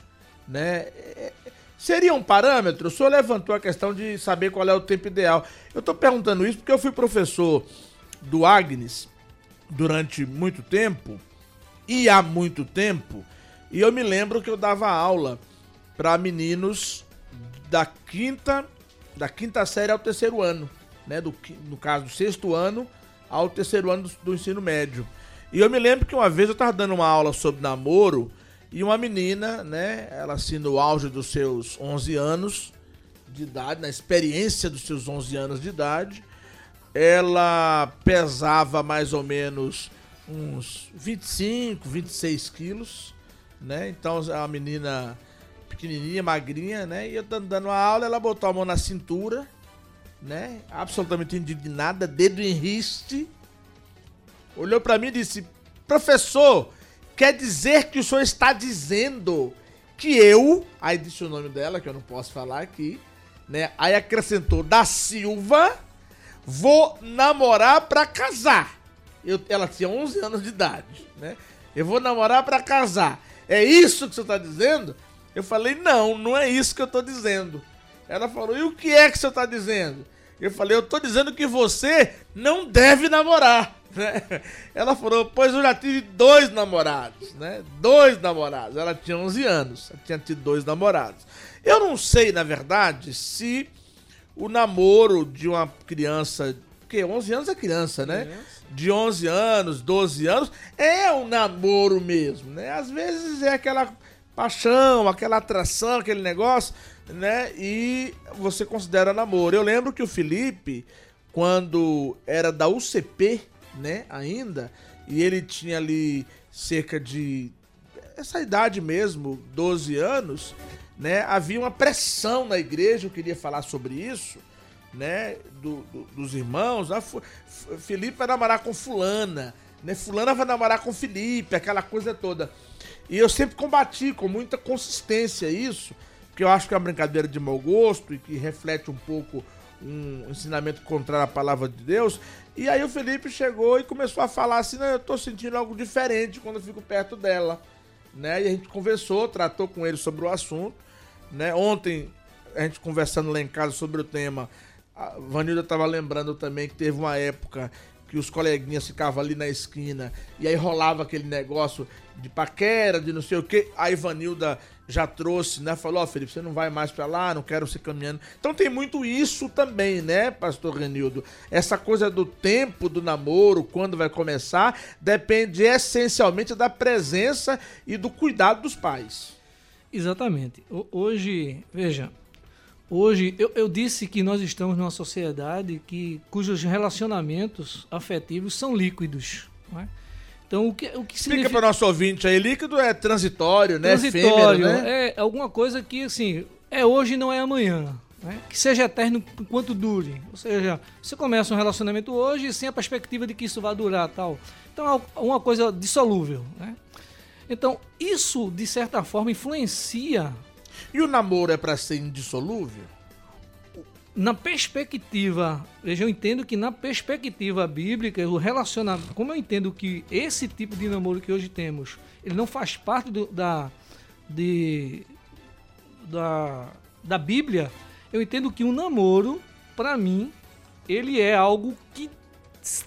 Né? É, Seria um parâmetro? O senhor levantou a questão de saber qual é o tempo ideal. Eu estou perguntando isso porque eu fui professor do Agnes durante muito tempo e há muito tempo, e eu me lembro que eu dava aula para meninos da quinta da quinta série ao terceiro ano, né, do no caso do sexto ano ao terceiro ano do, do ensino médio. E eu me lembro que uma vez eu estava dando uma aula sobre namoro e uma menina, né, ela assim no auge dos seus 11 anos de idade, na experiência dos seus 11 anos de idade, ela pesava mais ou menos uns 25, 26 quilos, né? Então uma menina pequenininha, magrinha, né? E eu dando, uma aula, ela botou a mão na cintura, né? Absolutamente indignada, dedo em riste. Olhou pra mim e disse: Professor, quer dizer que o senhor está dizendo que eu. Aí disse o nome dela, que eu não posso falar aqui, né? Aí acrescentou: Da Silva, vou namorar pra casar. Eu, ela tinha 11 anos de idade, né? Eu vou namorar pra casar. É isso que você tá dizendo? Eu falei: Não, não é isso que eu tô dizendo. Ela falou: E o que é que você está dizendo? Eu falei: Eu estou dizendo que você não deve namorar. Né? Ela falou: Pois eu já tive dois namorados, né? Dois namorados. Ela tinha 11 anos, ela tinha tido dois namorados. Eu não sei, na verdade, se o namoro de uma criança. Porque 11 anos é criança, né? De 11 anos, 12 anos, é um namoro mesmo, né? Às vezes é aquela paixão, aquela atração, aquele negócio, né? E você considera namoro. Eu lembro que o Felipe, quando era da UCP, né, ainda, e ele tinha ali cerca de essa idade mesmo, 12 anos, né? Havia uma pressão na igreja, eu queria falar sobre isso, né, do, do, dos irmãos, ah, Felipe vai namorar com fulana, né? Fulana vai namorar com Felipe, aquela coisa toda. E eu sempre combati com muita consistência isso, porque eu acho que é uma brincadeira de mau gosto e que reflete um pouco um ensinamento contrário à palavra de Deus. E aí o Felipe chegou e começou a falar assim: eu tô sentindo algo diferente quando eu fico perto dela. Né? E a gente conversou, tratou com ele sobre o assunto. Né? Ontem, a gente conversando lá em casa sobre o tema, a Vanilda estava lembrando também que teve uma época que os coleguinhas ficavam ali na esquina e aí rolava aquele negócio de paquera, de não sei o que. A Ivanilda já trouxe, né? Falou, ó, oh, Felipe, você não vai mais para lá, não quero ser caminhando. Então tem muito isso também, né, pastor Renildo? Essa coisa do tempo do namoro, quando vai começar, depende essencialmente da presença e do cuidado dos pais. Exatamente. Hoje, veja, Hoje, eu, eu, disse que nós estamos numa sociedade que, cujos relacionamentos afetivos são líquidos. É? Então, o que, o que Explica para o nosso ouvinte aí, líquido é transitório, né? Transitório, Efêmero, né? é alguma coisa que, assim, é hoje não é amanhã. Né? Que seja eterno enquanto dure. Ou seja, você começa um relacionamento hoje sem a perspectiva de que isso vai durar tal. Então, é uma coisa dissolúvel, né? Então, isso, de certa forma, influencia e o namoro é para ser indissolúvel? Na perspectiva, veja, eu entendo que na perspectiva bíblica, o relacionamento, como eu entendo que esse tipo de namoro que hoje temos, ele não faz parte do, da, de, da, da Bíblia, eu entendo que o um namoro, para mim, ele é algo que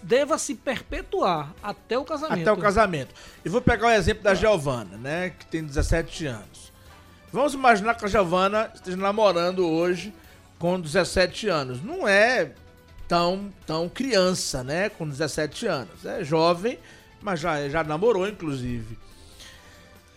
deva se perpetuar até o casamento. Até o casamento. E vou pegar o exemplo da Giovana, né, que tem 17 anos. Vamos imaginar que a Giovana esteja namorando hoje com 17 anos. Não é tão, tão criança, né? Com 17 anos. É jovem, mas já, já namorou, inclusive.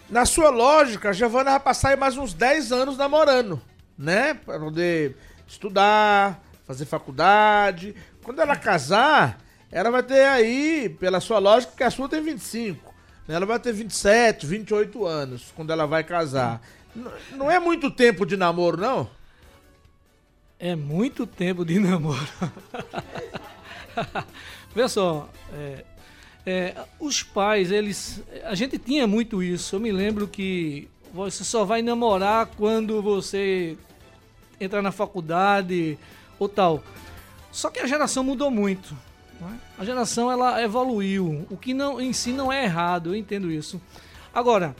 Na sua lógica, a Giovana vai passar mais uns 10 anos namorando, né? Para poder estudar, fazer faculdade. Quando ela casar, ela vai ter aí, pela sua lógica, que a sua tem 25. Né? Ela vai ter 27, 28 anos quando ela vai casar. Não é muito tempo de namoro, não? É muito tempo de namoro. Vê só, é, é, os pais, eles. A gente tinha muito isso. Eu me lembro que você só vai namorar quando você entrar na faculdade ou tal. Só que a geração mudou muito. É? A geração ela evoluiu. O que não em si não é errado, eu entendo isso. Agora,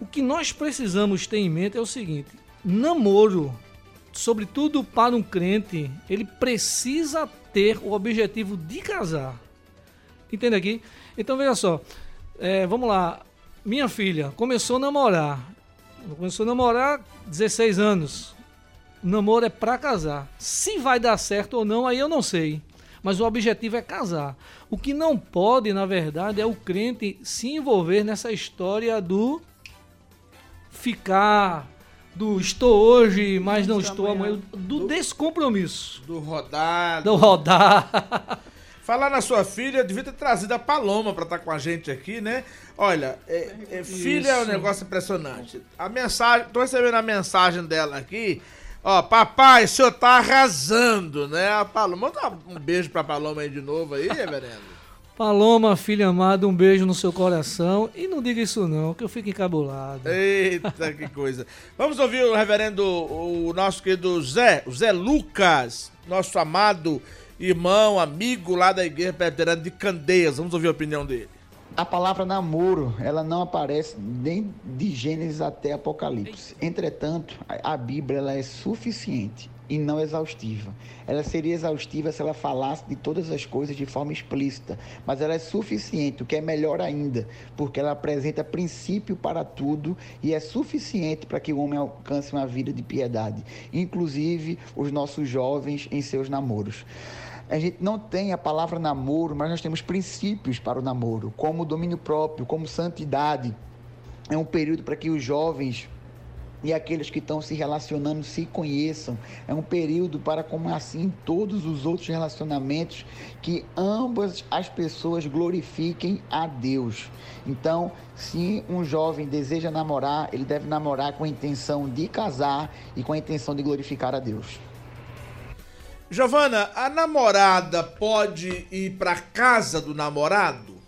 o que nós precisamos ter em mente é o seguinte: namoro, sobretudo para um crente, ele precisa ter o objetivo de casar. Entende aqui? Então veja só, é, vamos lá. Minha filha começou a namorar. Começou a namorar 16 anos. Namoro é para casar. Se vai dar certo ou não, aí eu não sei. Mas o objetivo é casar. O que não pode, na verdade, é o crente se envolver nessa história do ficar do estou hoje, mas não estou amanhã, do, do descompromisso. Do rodar. Do rodar. Falar na sua filha, devia ter trazido a Paloma para estar tá com a gente aqui, né? Olha, é, é, filha é um negócio impressionante. A mensagem, tô recebendo a mensagem dela aqui. Ó, papai, o senhor tá arrasando, né? A Paloma, manda um beijo pra Paloma aí de novo aí, reverendo. Paloma, filha amada, um beijo no seu coração. E não diga isso não, que eu fico encabulado. Eita, que coisa. Vamos ouvir o reverendo, o nosso querido Zé, o Zé Lucas, nosso amado irmão, amigo lá da Igreja Presbiteriana de Candeias. Vamos ouvir a opinião dele. A palavra namoro, ela não aparece nem de Gênesis até Apocalipse. Entretanto, a Bíblia ela é suficiente e não exaustiva. Ela seria exaustiva se ela falasse de todas as coisas de forma explícita, mas ela é suficiente, o que é melhor ainda, porque ela apresenta princípio para tudo e é suficiente para que o homem alcance uma vida de piedade, inclusive os nossos jovens em seus namoros. A gente não tem a palavra namoro, mas nós temos princípios para o namoro, como domínio próprio, como santidade. É um período para que os jovens e aqueles que estão se relacionando se conheçam. É um período para, como assim, todos os outros relacionamentos, que ambas as pessoas glorifiquem a Deus. Então, se um jovem deseja namorar, ele deve namorar com a intenção de casar e com a intenção de glorificar a Deus. Giovana, a namorada pode ir para casa do namorado?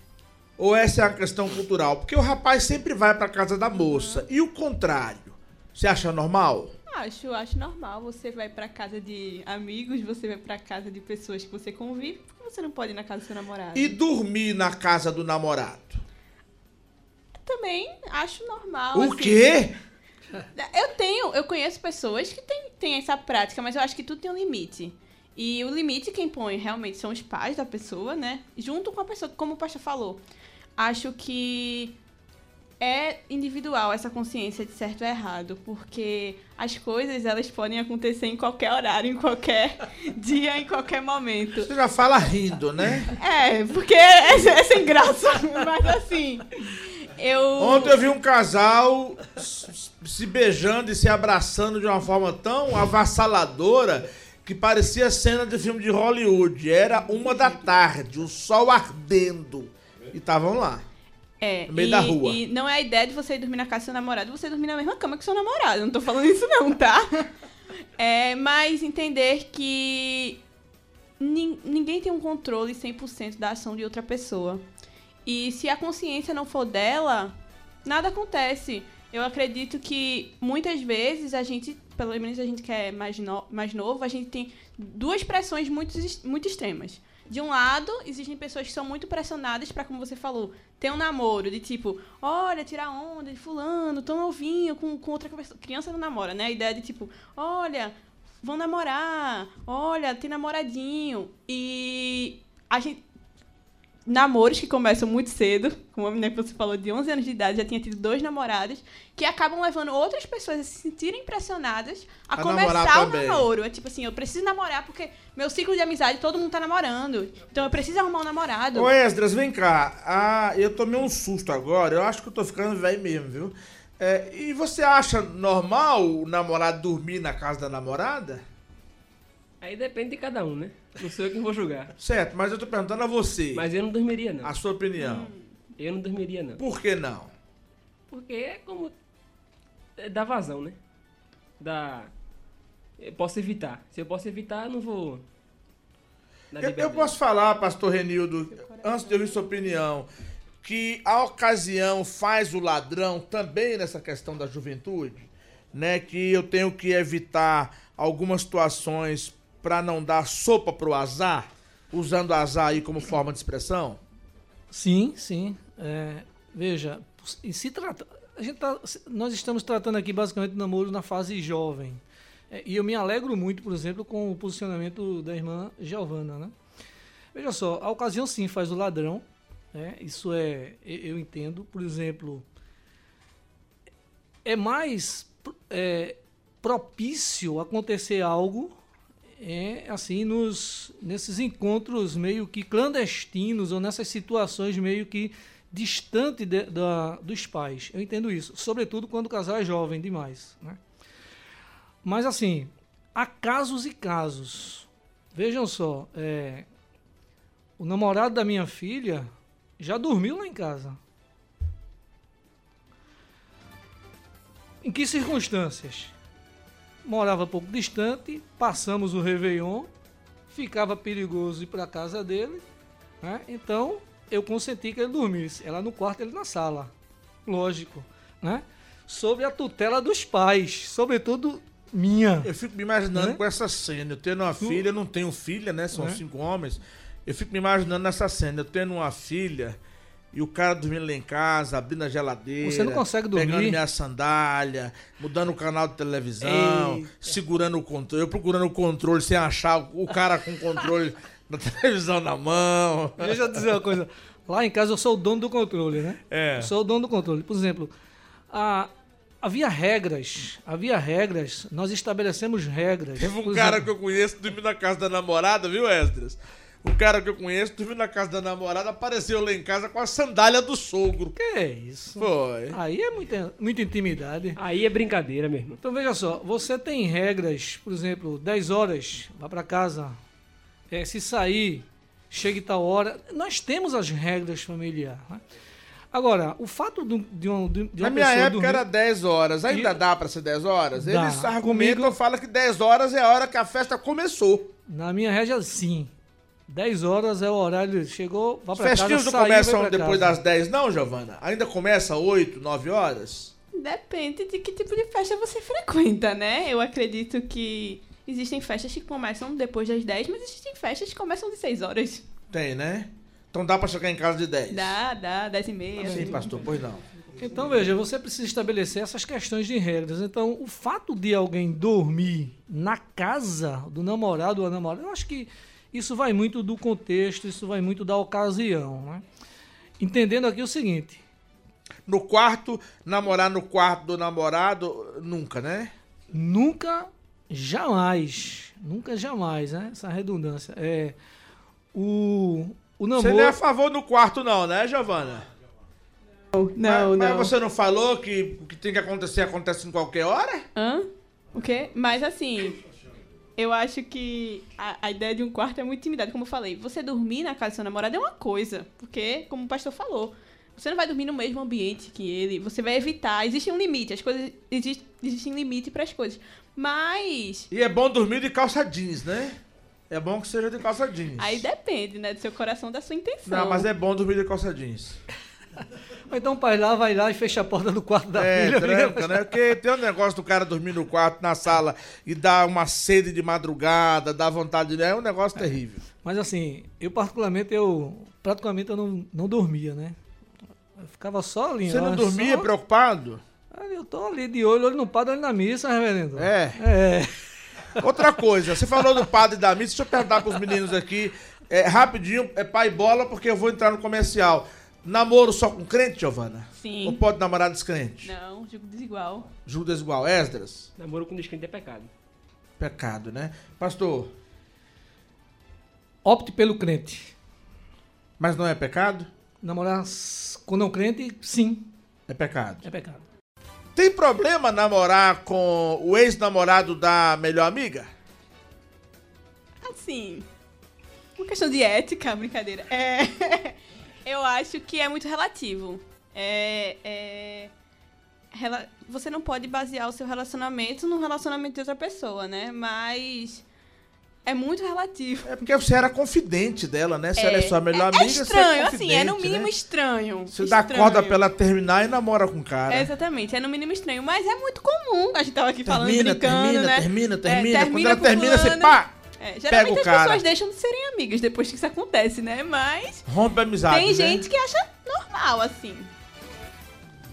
Ou essa é uma questão cultural? Porque o rapaz sempre vai para casa da moça. E o contrário? Você acha normal? Acho, acho normal. Você vai para casa de amigos, você vai para casa de pessoas que você convive, porque você não pode ir na casa do seu namorado. E dormir na casa do namorado? Também acho normal. O assim. quê? Eu tenho, eu conheço pessoas que têm, têm essa prática, mas eu acho que tudo tem um limite. E o limite quem põe realmente são os pais da pessoa, né? Junto com a pessoa, como o pastor falou. Acho que é individual essa consciência de certo e errado, porque as coisas elas podem acontecer em qualquer horário, em qualquer dia, em qualquer momento. Você já fala rindo, né? É, porque é, é sem graça, mas assim, eu Ontem eu vi um casal se beijando e se abraçando de uma forma tão avassaladora que parecia cena de filme de Hollywood. Era uma da tarde, o sol ardendo. E estavam lá. É, No meio e, da rua. e não é a ideia de você ir dormir na casa do seu namorado, você dormir na mesma cama que seu namorado. Não tô falando isso não, tá? É, mas entender que nin- ninguém tem um controle 100% da ação de outra pessoa. E se a consciência não for dela, nada acontece. Eu acredito que muitas vezes a gente, pelo menos a gente que é mais, no- mais novo, a gente tem duas pressões muito, muito extremas. De um lado, existem pessoas que são muito pressionadas pra, como você falou, ter um namoro de tipo, olha, tirar onda de fulano, tão novinho, com, com outra pessoa. Criança não namora, né? A ideia de tipo, olha, vão namorar, olha, tem namoradinho. E a gente. Namoros que começam muito cedo, como a menina que você falou, de 11 anos de idade, já tinha tido dois namorados, que acabam levando outras pessoas a se sentirem pressionadas a, A começar o também. namoro. É tipo assim, eu preciso namorar porque meu ciclo de amizade todo mundo tá namorando. Então eu preciso arrumar um namorado. Ô Esdras, vem cá. Ah, eu tomei um susto agora. Eu acho que eu tô ficando velho mesmo, viu? É, e você acha normal o namorado dormir na casa da namorada? Aí depende de cada um, né? Não sou eu quem vou julgar. Certo, mas eu tô perguntando a você. Mas eu não dormiria, não. A sua opinião. Eu não dormiria, não. Por que não? Porque é como. É dá vazão, né? Dá. Eu posso evitar. Se eu posso evitar, eu não vou. Eu, eu posso falar, pastor Renildo, antes de ouvir sua opinião, que a ocasião faz o ladrão também nessa questão da juventude, né? Que eu tenho que evitar algumas situações para não dar sopa pro azar, usando azar aí como forma de expressão? Sim, sim. É, veja, e se trata, a gente tá, nós estamos tratando aqui basicamente do namoro na fase jovem. É, e eu me alegro muito, por exemplo, com o posicionamento da irmã Giovana, né? Veja só, a ocasião sim faz o ladrão, né? Isso é, eu entendo. Por exemplo, é mais é, propício acontecer algo é assim nos nesses encontros meio que clandestinos ou nessas situações meio que distante de- da, dos pais. Eu entendo isso, sobretudo quando o casal é jovem demais, né? Mas assim, há casos e casos. Vejam só, é, o namorado da minha filha já dormiu lá em casa. Em que circunstâncias? Morava pouco distante, passamos o Réveillon, ficava perigoso ir para casa dele, né? então eu consenti que ele dormisse. Ela no quarto, ele na sala. Lógico, né? Sob a tutela dos pais, sobretudo minha. Eu fico me imaginando Né? com essa cena. Eu tendo uma filha, eu não tenho filha, né? São Né? cinco homens. Eu fico me imaginando nessa cena. Eu tendo uma filha e o cara dormindo lá em casa, abrindo a geladeira. Você não consegue dormir? Pegando minha sandália, mudando o canal de televisão, Eita. segurando o controle. Eu procurando o controle sem achar o cara com o controle da televisão na mão. Deixa eu dizer uma coisa. Lá em casa eu sou o dono do controle, né? É. Eu sou o dono do controle. Por exemplo, a- havia regras. Havia regras. Nós estabelecemos regras. Teve um cara exemplo, que eu conheço dormindo na casa da namorada, viu, Esdras? Um cara que eu conheço dormindo na casa da namorada apareceu lá em casa com a sandália do sogro. Que é isso? Foi. Aí é muita, muita intimidade. Aí é brincadeira, meu irmão. Então veja só, você tem regras, por exemplo, 10 horas, vá para casa. É, se sair, chegue tal hora. Nós temos as regras familiares. né? Agora, o fato de, um- de uma, de uma Na minha pessoa época dormir- era 10 horas. Ainda E- dá pra ser 10 horas? Dá. Eles argumentam Comigo- e falam que 10 horas é a hora que a festa começou. Na minha regra, sim. 10 horas é o horário. Chegou, vá pra Festinhos casa, não começam vai depois casa. das 10, não, Giovana? Ainda começa 8, 9 horas? Depende de que tipo de festa você frequenta, né? Eu acredito que existem festas que começam depois das 10, mas existem festas que começam de 6 horas. Tem, né? Então dá pra chegar em casa de 10. Dá, dá, 10 e meia. Sim, pastor, pois não. Então, veja, você precisa estabelecer essas questões de regras. Então, o fato de alguém dormir na casa do namorado ou da namorada, eu acho que isso vai muito do contexto, isso vai muito da ocasião. Né? Entendendo aqui o seguinte: No quarto, namorar no quarto do namorado, nunca, né? nunca, jamais, nunca, jamais, né? Essa redundância. É, o, o Você namoro. não é a favor do quarto, não, né, Giovana? Não, mas, mas não. você não falou que o que tem que acontecer acontece em qualquer hora? Hã? O quê? Mas assim, eu acho que a, a ideia de um quarto é muito intimidade. Como eu falei, você dormir na casa do seu namorado é uma coisa. Porque, como o pastor falou, você não vai dormir no mesmo ambiente que ele. Você vai evitar. Existe um limite. As coisas. Existe, existe um limite para as coisas. Mas. E é bom dormir de calça jeans, né? É bom que seja de calça jeans. Aí depende, né? Do seu coração, da sua intenção. Não, mas é bom dormir de calça jeans. Ou então o pai lá vai lá e fecha a porta do quarto da É, filha. tranca, né? Porque tem um negócio do cara dormir no quarto, na sala, e dá uma sede de madrugada, dá vontade de... É um negócio terrível. Mas assim, eu particularmente, eu praticamente eu não, não dormia, né? Eu ficava só ali. Você não ó, dormia só- preocupado? Ali Eu tô ali de olho, olho no padre, olho na missa, reverendo. É. É. Outra coisa, você falou do padre da missa, deixa eu perguntar pros meninos aqui, é, rapidinho, é pai bola, porque eu vou entrar no comercial. Namoro só com crente, Giovana? Sim. Ou pode namorar descrente? Não, jogo desigual. Julgo desigual. Esdras? Namoro com descrente é pecado. Pecado, né? Pastor, Opte pelo crente. mas não é pecado? Namorar com não crente, sim, É pecado. é pecado. Tem problema namorar com o ex-namorado da melhor amiga? Assim, uma questão de ética, brincadeira. É, eu acho que é muito relativo. É, é, rela- você não pode basear o seu relacionamento no relacionamento de outra pessoa, né? Mas é muito relativo. É porque você era confidente dela, né? Se ela é sua melhor é, amiga, é você é estranho, assim, é no confidente, mínimo né? estranho. Você dá estranho. corda pra ela terminar e namora com o cara. É, exatamente, é no mínimo estranho, mas é muito comum. A gente tava aqui falando, termina, brincando, termina, né? termina, É, termina. Quando ela termina, você pá! É, Pega geralmente o as cara. pessoas deixam de serem amigas depois que isso acontece, né? Mas Rompe a amizade. tem né? gente que acha normal, assim.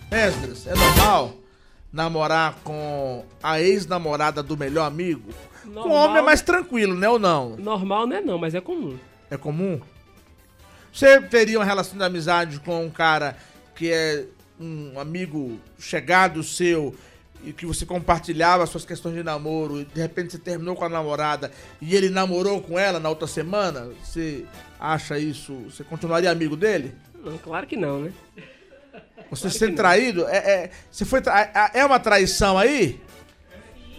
Esdras, é normal namorar com a ex-namorada do melhor amigo? Com Normal. homem é mais tranquilo, né ou não? Normal não é não, mas é comum. É comum? Você teria uma relação de amizade com um cara que é um amigo chegado seu e que você compartilhava suas questões de namoro e de repente você terminou com a namorada e ele namorou com ela na outra semana? Você acha isso? Você continuaria amigo dele? Não, claro que não, né? Você Claro não. traído? É, é, você foi tra- é uma traição aí?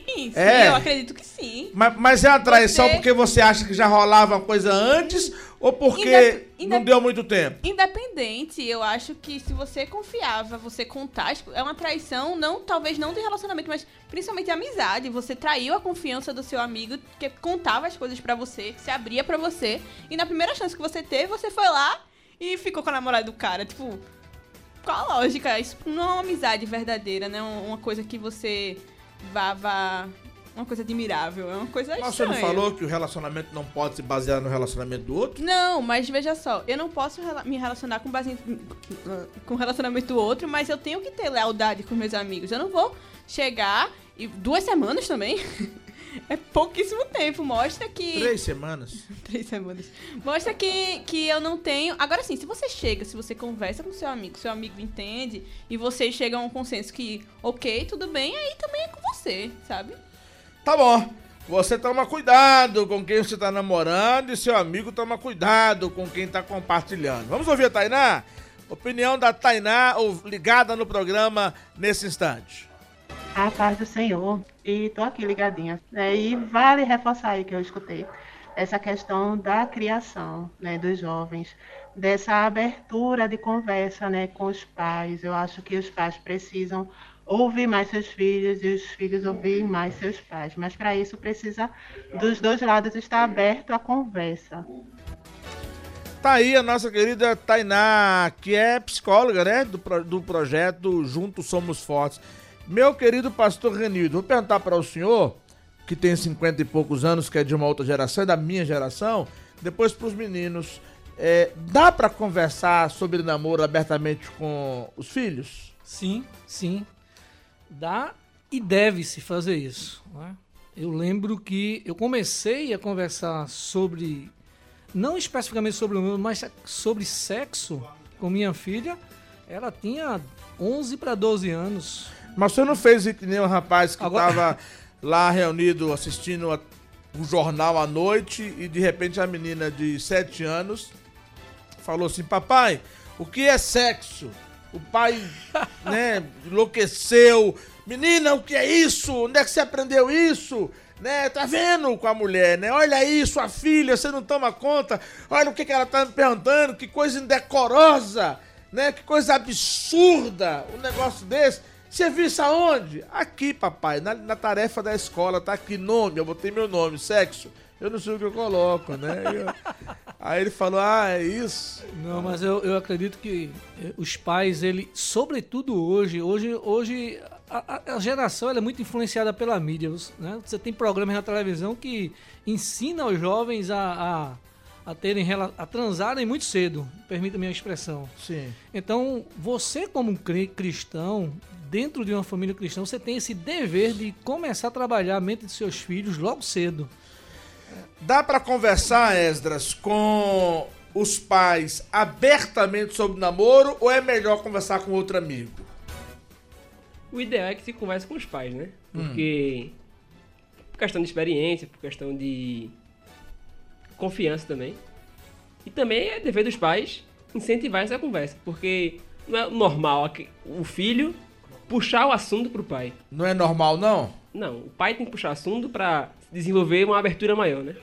Sim, sim, É. eu acredito que sim. Mas, mas é uma traição Você- porque você acha que já rolava uma coisa antes ou porque Indep- não deu muito tempo? Independente, eu acho que se você confiava, você contar, tipo, é uma traição, não talvez não de relacionamento, mas principalmente de amizade. Você traiu a confiança do seu amigo, que contava as coisas pra você, que se abria pra você, e na primeira chance que você teve, você foi lá e ficou com a namorada do cara. Tipo, qual a lógica? Isso não é uma amizade verdadeira, né? Um- Uma coisa que você vá, vá uma coisa admirável, é uma coisa Mas você estranha. não falou que o relacionamento não pode se basear no relacionamento do outro? Não, mas veja só, eu não posso rela- me relacionar com base em- com o relacionamento do outro, mas eu tenho que ter lealdade com meus amigos. Eu não vou chegar e duas semanas também. É pouquíssimo tempo, mostra que Três semanas. Três semanas. Mostra que, que eu não tenho. Agora sim, se você chega, se você conversa com seu amigo, seu amigo entende, e vocês chegam a um consenso que, ok, tudo bem, aí também é com você, sabe? Tá bom. Você toma cuidado com quem você tá namorando e seu amigo toma cuidado com quem tá compartilhando. Vamos ouvir a Tainá? Opinião da Tainá, ligada no programa nesse instante. A paz do Senhor. E tô aqui ligadinha. né? E vale reforçar aí que eu escutei essa questão da criação né, dos jovens, dessa abertura de conversa né, com os pais. Eu acho que os pais precisam ouvir mais seus filhos e os filhos ouvir mais seus pais. Mas para isso precisa dos dois lados estar aberto à conversa. Tá aí a nossa querida Tainá, que é psicóloga, né? Do, do projeto Juntos Somos Fortes. Meu querido pastor Renildo, vou perguntar para o senhor, que tem 50 e poucos anos, que é de uma outra geração, é da minha geração, depois para os meninos. é, dá para conversar sobre namoro abertamente com os filhos? Sim, sim. Dá e deve-se fazer isso. né? Eu lembro que eu comecei a conversar sobre, não especificamente sobre o meu, mas sobre sexo com minha filha. Ela tinha 11 para 12 anos. Mas você não fez que nem rapaz que Agora- tava lá reunido assistindo a- o jornal à noite e de repente a menina de 7 anos falou assim: Papai, o que é sexo? O pai, né, enlouqueceu. Menina, o que é isso? Onde é que você aprendeu isso? Né, tá vendo com a mulher, né? Olha aí, sua filha, você não toma conta. Olha o que, que ela tá me perguntando, que coisa indecorosa, né? Que coisa absurda, um negócio desse. Isso aonde? Aqui, papai, na, na tarefa da escola, tá aqui, nome, eu botei meu nome, sexo. Eu não sei o que eu coloco, né? Eu- Aí ele falou, ah, é isso. Não, mas eu, eu acredito que eh, os pais, ele, sobretudo hoje, hoje, hoje a, a- geração é muito influenciada pela mídia. você- Né? Você tem programas na televisão que ensina os jovens a, a, a terem a transarem muito cedo, permita a minha expressão. Sim. Então, você como cri- cristão, dentro de uma família cristã, você tem esse dever de começar a trabalhar a mente de seus filhos logo cedo. Dá pra conversar, Esdras, com os pais abertamente sobre namoro ou é melhor conversar com outro amigo? O ideal é que se converse com os pais, né? Porque. Por questão de experiência, por questão de. confiança também. E também é dever dos pais incentivar essa conversa. Porque não é normal o filho puxar o assunto pro pai. Não é normal, não? Não, o pai tem que puxar assunto pra desenvolver uma abertura maior, né?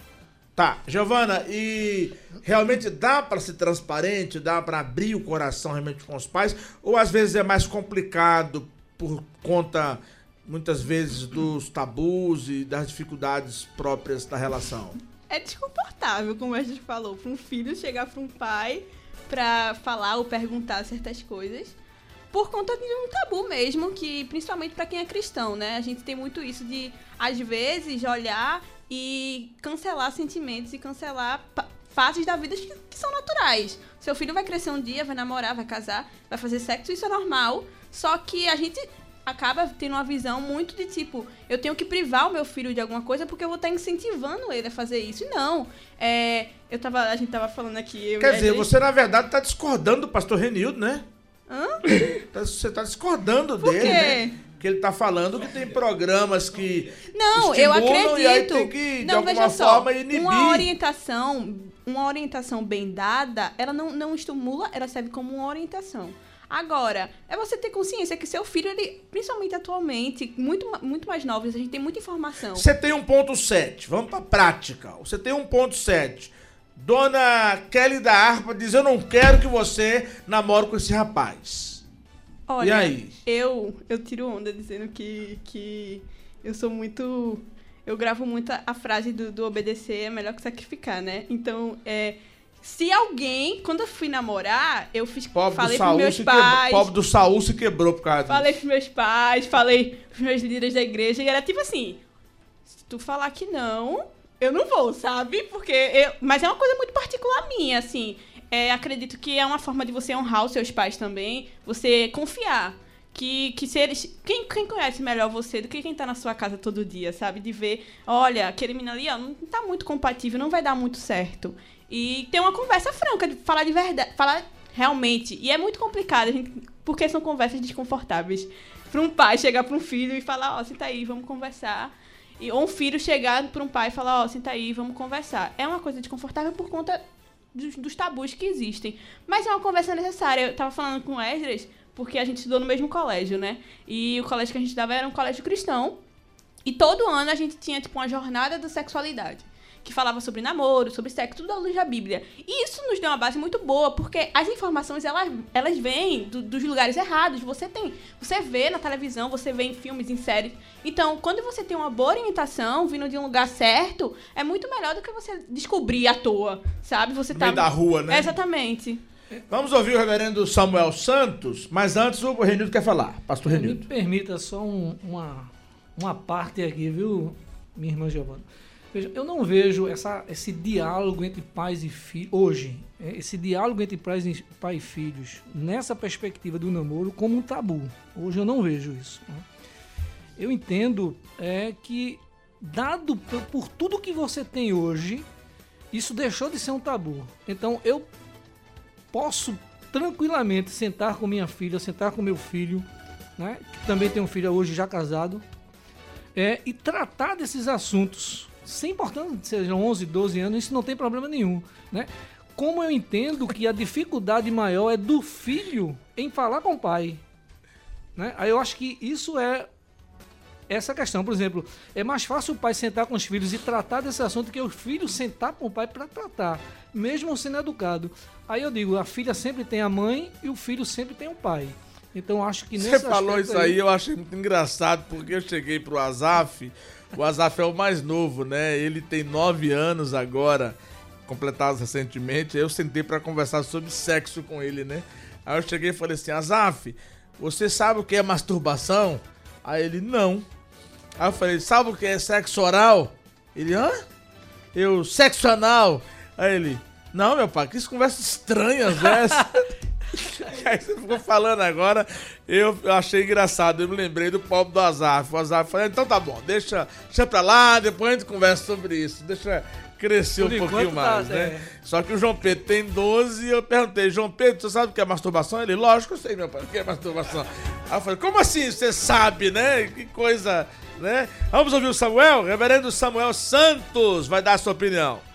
Tá, Giovana, e realmente dá pra ser transparente, dá pra abrir o coração realmente com os pais, ou às vezes é mais complicado por conta, muitas vezes, dos tabus e das dificuldades próprias da relação? É desconfortável, como a gente falou, pra um filho chegar pra um pai pra falar ou perguntar certas coisas. Por conta de um tabu mesmo, que principalmente pra quem é cristão, né? A gente tem muito isso de, às vezes, olhar e cancelar sentimentos e cancelar fases da vida que, que são naturais. Seu filho vai crescer um dia, vai namorar, vai casar, vai fazer sexo, isso é normal. Só que a gente acaba tendo uma visão muito de tipo, eu tenho que privar o meu filho de alguma coisa porque eu vou estar incentivando ele a fazer isso. E não. É, eu tava, a gente tava falando aqui. Quer dizer, gente- você na verdade tá discordando do pastor Renildo, né? Hã? Tá- Você tá discordando Por dele, quê? né? Que ele tá falando que tem programas que Não, eu estimulam e aí acredito. tem que, de não, alguma veja só, forma, inibir. uma orientação, uma orientação bem dada, ela não, não estimula, ela serve como uma orientação. Agora, é você ter consciência que seu filho, ele, principalmente atualmente, muito, muito mais novos, a gente tem muita informação. Você tem 1.7, vamos pra prática. Você tem 1.7. Dona Kelly da Harpa diz: Eu não quero que você namore com esse rapaz. Olha, E aí? Eu, eu tiro onda dizendo que, que eu sou muito. Eu gravo muito a- a frase do, do obedecer é melhor que sacrificar, né? Então, é. Se alguém, quando eu fui namorar, eu fiz, Pobre falei pros meus se quebrou, pais. pobre do Saul se quebrou por causa disso. Falei pros meus pais, falei pros meus líderes da igreja, e era tipo assim: Se tu falar que não, eu não vou, sabe? Porque eu. Mas é uma coisa muito particular minha, assim. É, acredito que é uma forma de você honrar os seus pais também, você confiar. Que, que se eles. Quem, quem conhece melhor você do que quem tá na sua casa todo dia, sabe? De ver, olha, aquele menino ali, ó, não tá muito compatível, não vai dar muito certo. E ter uma conversa franca, de falar de verdade, falar realmente. E é muito complicado, gente, porque são conversas desconfortáveis. Para um pai chegar para um filho e falar, ó, oh, senta aí, vamos conversar. E, ou um filho chegar para um pai e falar, ó, oh, senta aí, vamos conversar. É uma coisa desconfortável por conta dos, dos, tabus que existem. Mas é uma conversa necessária. Eu tava falando com o Esdras porque a gente estudou no mesmo colégio, né? E o colégio que a gente dava era um colégio cristão. E todo ano a gente tinha, tipo, uma jornada da sexualidade que falava sobre namoro, sobre sexo, tudo à luz da Bíblia. E isso nos deu uma base muito boa, porque as informações elas, elas vêm do, dos lugares errados. Você tem, você vê na televisão, você vê em filmes, em séries. Então, quando você tem uma boa orientação vindo de um lugar certo, é muito melhor do que você descobrir à toa, sabe? Você tá da rua, né? Exatamente. Vamos ouvir o reverendo Samuel Santos, mas antes o Renildo quer falar. Pastor Renildo. Me permita só um, uma, uma parte aqui, viu, minha irmã Giovana? Veja, eu não vejo essa, esse diálogo entre pais e filhos, hoje, é, esse diálogo entre pais e, pai e filhos, nessa perspectiva do namoro, como um tabu. Hoje eu não vejo isso. Né? Eu entendo é, que, dado por, tudo que você tem hoje, isso deixou de ser um tabu. Então eu posso tranquilamente sentar com minha filha, sentar com meu filho, né, que também tem um filho hoje já casado, é, e tratar desses assuntos sem importância sejam 11, 12 anos, isso não tem problema nenhum, né? Como eu entendo que a dificuldade maior é do filho em falar com o pai, né? Aí eu acho que isso é essa questão. Por exemplo, é mais fácil o pai sentar com os filhos e tratar desse assunto que o filho sentar com o pai para tratar, mesmo sendo educado. Aí eu digo, a filha sempre tem a mãe e o filho sempre tem o pai. Então acho que nesse Você falou isso aí, aí, eu achei muito engraçado, porque eu cheguei pro Azaf o Azaf é o mais novo, né? Ele tem nove anos agora, completados recentemente. Eu sentei para conversar sobre sexo com ele, né? Aí eu cheguei e falei assim: Azaf, você sabe o que é masturbação? Aí ele, não. Aí eu falei: sabe o que é sexo oral? Ele, hã? Eu, sexo anal. Aí ele, não, meu pai, que conversas estranhas essa. Aí você ficou falando agora, eu achei engraçado. Eu me lembrei do pobre do Azaf. O Azaf falou: então tá bom, deixa, deixa pra lá, depois a gente conversa sobre isso. Deixa crescer Por um pouquinho tá, mais, tá, né? É. Só que o João Pedro tem 12 e eu perguntei: João Pedro, você sabe o que é masturbação? Ele, lógico, eu sei, meu pai, o que é masturbação. Aí eu falei: como assim você sabe, né? Que coisa, né? Vamos ouvir o Samuel? Reverendo Samuel Santos vai dar a sua opinião.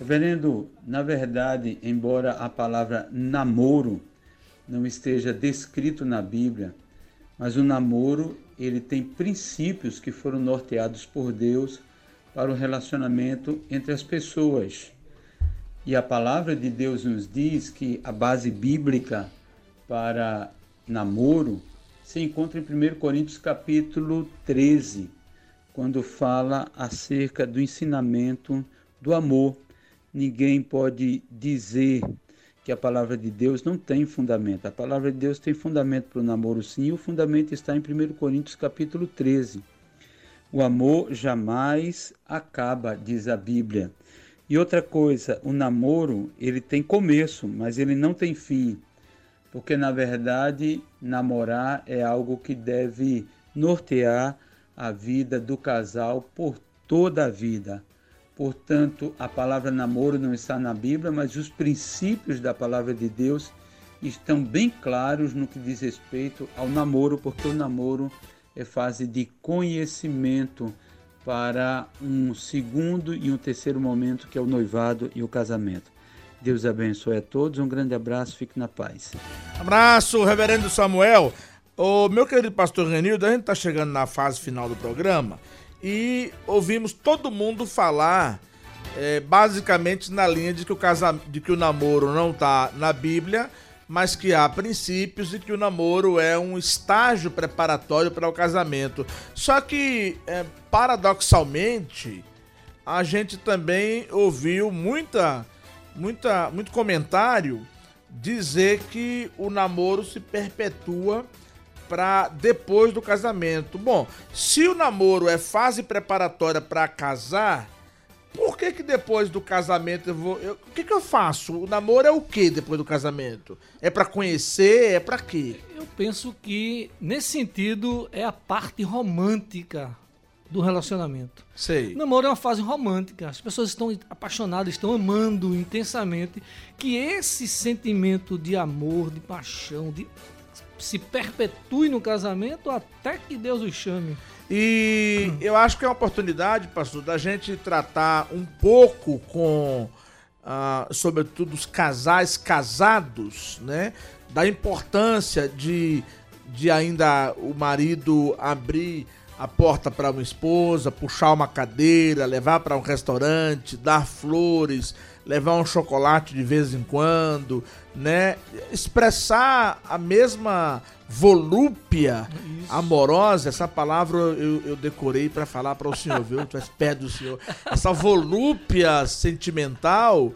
Reverendo, na verdade, embora a palavra namoro não esteja descrito na Bíblia, mas o namoro, ele tem princípios que foram norteados por Deus para o relacionamento entre as pessoas. E a palavra de Deus nos diz que a base bíblica para namoro se encontra em 1 Coríntios capítulo 13, quando fala acerca do ensinamento do amor ninguém pode dizer que a palavra de Deus não tem fundamento. A palavra de Deus tem fundamento para o namoro sim, e o fundamento está em 1 Coríntios capítulo 13. O amor jamais acaba, diz a Bíblia. E outra coisa, o namoro, ele tem começo, mas ele não tem fim. Porque na verdade, namorar é algo que deve nortear a vida do casal por toda a vida. Portanto, a palavra namoro não está na Bíblia, mas os princípios da palavra de Deus estão bem claros no que diz respeito ao namoro, porque o namoro é fase de conhecimento para um segundo e um terceiro momento, que é o noivado e o casamento. Deus abençoe a todos, um grande abraço, fique na paz. Abraço, reverendo Samuel. O meu querido pastor Renildo, a gente está chegando na fase final do programa e ouvimos todo mundo falar é, basicamente na linha de que, o casa, de que o namoro não está na Bíblia, mas que há princípios e que o namoro é um estágio preparatório para o casamento. Só que, é, paradoxalmente, a gente também ouviu muita, muita, muito comentário dizer que o namoro se perpetua para depois do casamento. Bom, se o namoro é fase preparatória para casar, por que que depois do casamento eu vou. eu- o que que eu faço? O namoro é o que depois do casamento? É para conhecer? É para quê? Eu penso que, nesse sentido, é a parte romântica do relacionamento. Sei. Namoro é uma fase romântica. As pessoas estão apaixonadas, estão amando intensamente. Que esse sentimento de amor, de paixão, de se perpetue no casamento até que Deus os chame. E eu acho que é uma oportunidade, pastor, da gente tratar um pouco com, ah, sobretudo, os casais casados, né? Da importância de, de ainda o marido abrir a porta para uma esposa, puxar uma cadeira, levar para um restaurante, dar flores, levar um chocolate de vez em quando, né? Expressar a mesma volúpia amorosa, essa palavra eu, eu decorei para falar para o senhor, viu? Tu és pé do senhor. Essa volúpia sentimental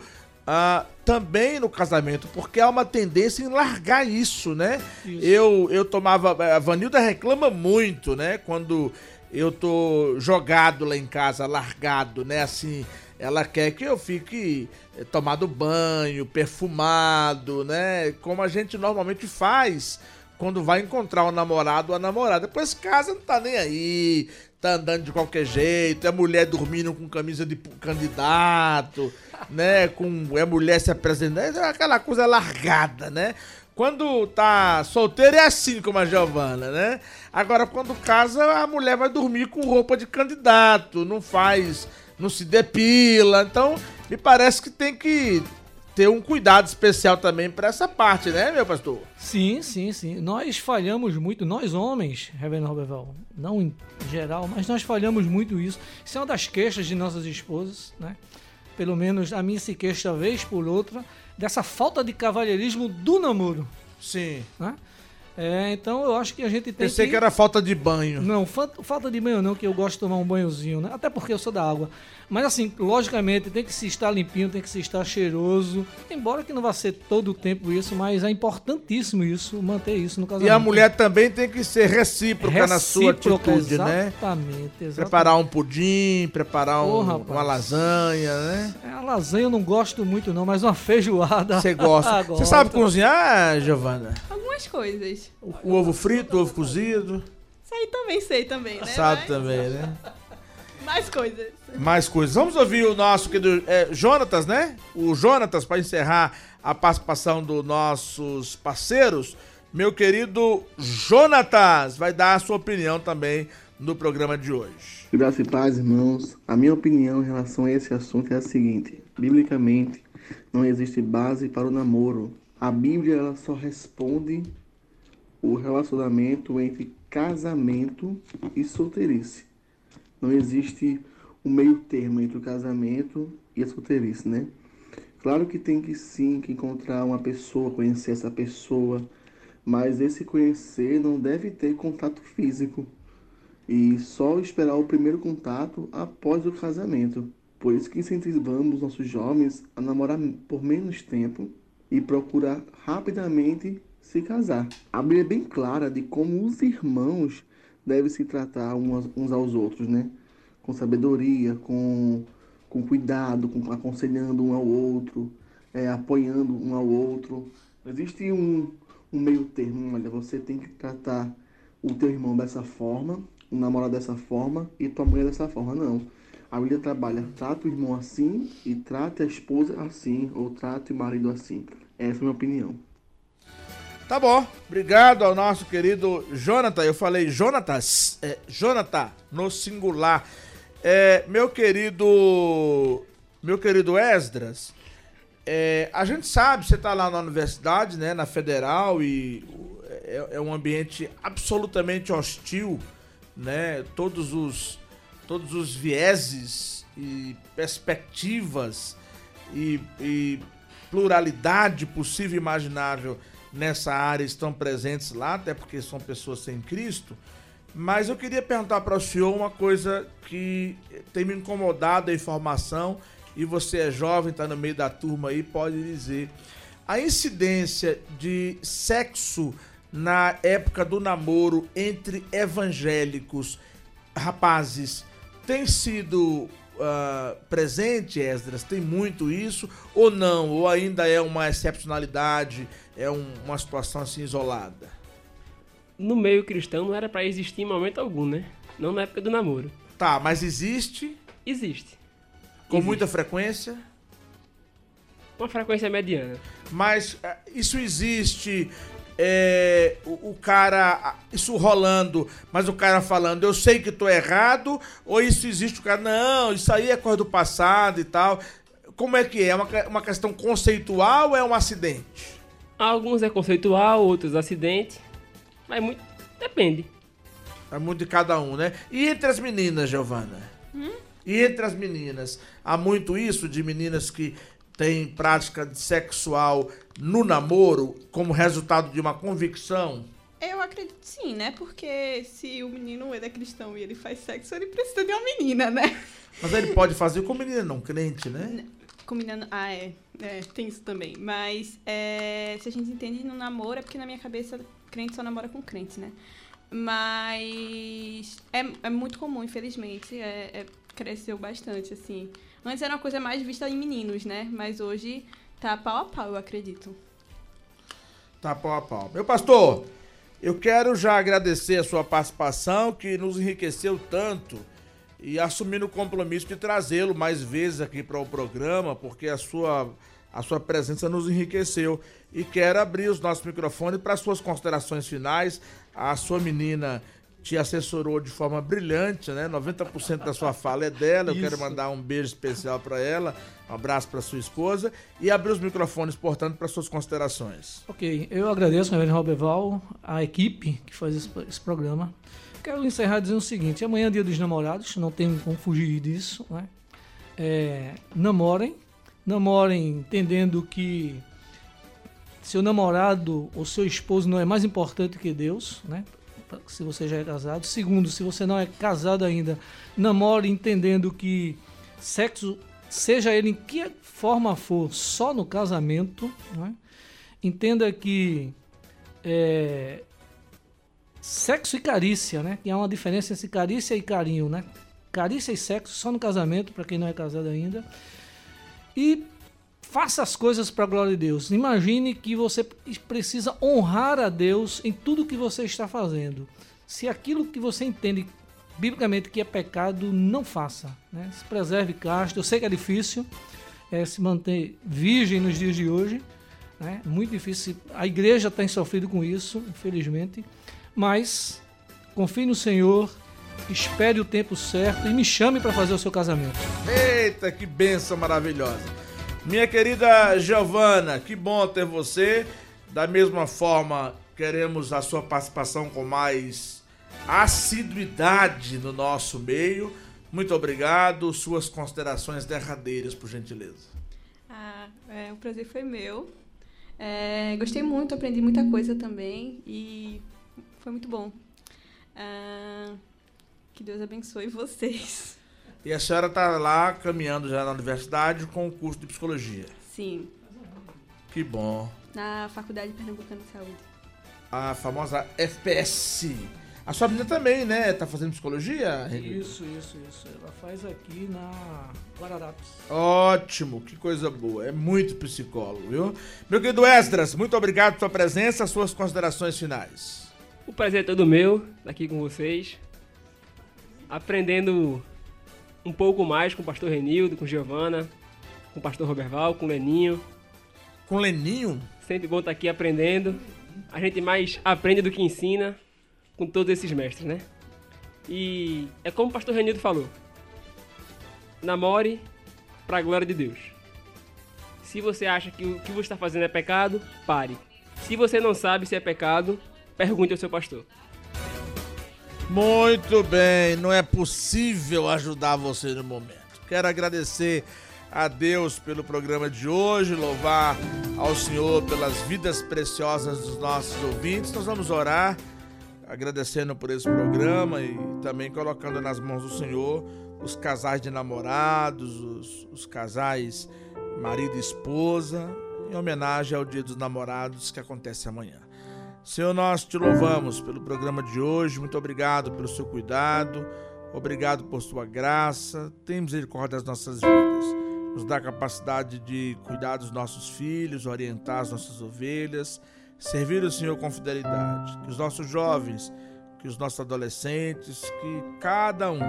ah, também no casamento, porque há uma tendência em largar isso, né? Eu, eu tomava. A Vanilda reclama muito, né? Quando eu tô jogado lá em casa, largado, né? Assim, ela quer que eu fique eh, tomado banho, perfumado, né? Como a gente normalmente faz quando vai encontrar um namorado ou a namorada. Depois casa não tá nem aí, tá andando de qualquer jeito, é mulher dormindo com camisa de candidato, né? Com é mulher se apresentando, é aquela coisa largada, né? Quando tá solteiro é assim como a Giovana, né? Agora quando casa a mulher vai dormir com roupa de candidato, não faz, não se depila. Então, me parece que tem que ter um cuidado especial também para essa parte, né, meu pastor? Sim, sim, sim. Nós falhamos muito, nós homens, Reverendo Roberval, não em geral, mas nós falhamos muito isso. Isso é uma das queixas de nossas esposas, né? Pelo menos a minha se queixa vez por outra, dessa falta de cavalheirismo do namoro. Sim. Né? É, então eu acho que a gente tem Pensei que... era falta de banho. Não, fa- falta de banho não, que eu gosto de tomar um banhozinho, né? Até porque eu sou da água. Mas assim, logicamente, tem que se estar limpinho, tem que se estar cheiroso. Embora que não vá ser todo o tempo isso, mas é importantíssimo isso, manter isso no casamento. E a mulher também tem que ser recíproca, na sua Recíproca, atitude, né? Exatamente, exatamente. Preparar um pudim, preparar um- rapaz. uma lasanha, né? É, A lasanha eu não gosto muito não, mas uma feijoada... Você gosta. Você sabe cozinhar, Giovana? Algumas coisas. O ovo frito, o ovo cozido. Isso aí também sei também, né? Assado Mas também, né? Mais coisas. Mais coisas. Vamos ouvir o nosso querido é, Jonatas, né? O Jonatas, para encerrar a participação dos nossos parceiros. Meu querido Jonatas vai dar a sua opinião também no programa de hoje. Graça e paz, irmãos. A minha opinião em relação a esse assunto é a seguinte: biblicamente, não existe base para o namoro. A Bíblia ela só responde o relacionamento entre casamento e solteirice. Não existe um meio termo entre o casamento e a solteirice, né? Claro que tem que sim que encontrar uma pessoa, conhecer essa pessoa, mas esse conhecer não deve ter contato físico e só esperar o primeiro contato após o casamento. Por isso que incentivamos nossos jovens a namorar por menos tempo e procurar rapidamente se casar. A Bíblia é bem clara de como os irmãos devem se tratar uns, aos outros, né? Com sabedoria, com, com cuidado, com, aconselhando um ao outro, é, apoiando um ao outro. Existe um, um meio termo, olha, você tem que tratar o teu irmão dessa forma, o namorado dessa forma e tua mulher dessa forma, não. A Bíblia trabalha, trata o irmão assim e trate a esposa assim, ou trate o marido assim. Essa é a minha opinião. Tá bom. Obrigado ao nosso querido Jonathan. Eu falei Jonatas. É, Jonathan, no singular. É, meu querido. Meu querido Esdras. é, a gente sabe, você tá lá na universidade, né? Na federal, e é, é um ambiente absolutamente hostil, né? Todos os, todos os vieses e perspectivas e, e pluralidade possível e imaginável nessa área estão presentes lá, até porque são pessoas sem Cristo. Mas eu queria perguntar para o senhor uma coisa que tem me incomodado a informação, e você é jovem, está no meio da turma aí, pode dizer. A incidência de sexo na época do namoro entre evangélicos, rapazes, tem sido uh, presente, Esdras? Tem muito isso? Ou não? Ou ainda é uma excepcionalidade? É um, uma situação assim isolada? No meio cristão não era para existir em momento algum, né? Não na época do namoro. Tá, mas existe? Existe. Com existe. muita frequência? Uma frequência mediana. Mas uh, isso existe é, o, o, cara, isso rolando, mas o cara falando, eu sei que tô errado, ou isso existe o cara, não, isso aí é coisa do passado e tal. Como é que é? É uma, uma questão conceitual ou é um acidente? Alguns é conceitual, outros acidente, mas muito, depende. É muito de cada um, né? E entre as meninas, Giovana? Hum? E entre as meninas, há muito isso de meninas que têm prática sexual no namoro como resultado de uma convicção? Eu acredito sim, né? Porque se o menino é cristão e ele faz sexo, ele precisa de uma menina, né? Mas ele pode fazer com menina não crente, né? Com menina. Ah, é. é tem isso também. Mas é, se a gente entende no namoro, é porque na minha cabeça crente só namora com crente, né? Mas é, é muito comum, infelizmente. É, é, cresceu bastante, assim. Antes era uma coisa mais vista em meninos, né? Mas hoje Tá pau a pau, eu acredito. Tá pau a pau. Meu pastor, eu quero já agradecer a sua participação, que nos enriqueceu tanto, e assumindo o compromisso de trazê-lo mais vezes aqui para o programa, porque a sua, a sua presença nos enriqueceu. E quero abrir os nossos microfones para suas considerações finais. A sua menina te assessorou de forma brilhante, né? 90% da sua fala é dela. Eu Isso. quero mandar um beijo especial para ela, um abraço para sua esposa e abrir os microfones, portanto, para suas considerações. Ok, eu agradeço, Reverendo Roberval, a equipe que faz esse, esse, programa. Quero encerrar dizendo o seguinte: amanhã é dia dos namorados, não tem como fugir disso, né? É, namorem, namorem entendendo que seu namorado ou seu esposo não é mais importante que Deus, né? Se você já é casado. Segundo, se você não é casado ainda, namore entendendo que sexo, seja ele em que forma for, só no casamento. Né? Entenda que é, sexo e carícia, né? Que há uma diferença entre carícia e carinho, né? Carícia e sexo só no casamento, para quem não é casado ainda. E faça as coisas para a glória de Deus. Imagine que você precisa honrar a Deus em tudo que você está fazendo. Se aquilo que você entende biblicamente que é pecado, não faça. Né? Se preserve casto. Eu sei que é difícil é, se manter virgem nos dias de hoje. Né? Muito difícil. A igreja tem sofrido com isso, infelizmente. Mas confie no Senhor, espere o tempo certo e me chame para fazer o seu casamento. Eita, que benção maravilhosa! Minha querida Giovana, que bom ter você. Da mesma forma, queremos a sua participação com mais assiduidade no nosso meio. Muito obrigado. Suas considerações derradeiras, por gentileza. Ah, é, o prazer foi meu. É, gostei muito, aprendi muita coisa também e foi muito bom. Ah, que Deus abençoe vocês. E a senhora está lá caminhando já na universidade com o curso de psicologia. Sim. Que bom. Na Faculdade Pernambucana de Saúde. A famosa FPS. A sua menina também, né? Tá fazendo psicologia? Isso, isso, isso. Ela faz aqui na Guararapes. Ótimo, que coisa boa. É muito psicólogo, viu? Meu querido Esdras, muito obrigado pela sua presença, suas considerações finais. O prazer é todo meu, estar aqui com vocês. Aprendendo um pouco mais com o pastor Renildo, com Giovana, com o pastor Roberval, com o Leninho. Com o Leninho? Sempre bom estar aqui aprendendo. A gente mais aprende do que ensina com todos esses mestres, né? E é como o pastor Renildo falou. Namore para a glória de Deus. Se você acha que o que você está fazendo é pecado, pare. Se você não sabe se é pecado, pergunte ao seu pastor. Muito bem, não é possível ajudar você no momento. Quero agradecer a Deus pelo programa de hoje, louvar ao Senhor pelas vidas preciosas dos nossos ouvintes. Nós vamos orar agradecendo por esse programa e também colocando nas mãos do Senhor os casais de namorados, os, os casais marido e esposa, em homenagem ao Dia dos Namorados que acontece amanhã. Senhor, nós te louvamos pelo programa de hoje. Muito obrigado pelo seu cuidado. Obrigado por sua graça. Tem misericórdia das nossas vidas. Nos dá a capacidade de cuidar dos nossos filhos, orientar as nossas ovelhas, servir o Senhor com fidelidade. Que os nossos jovens, que os nossos adolescentes, que cada um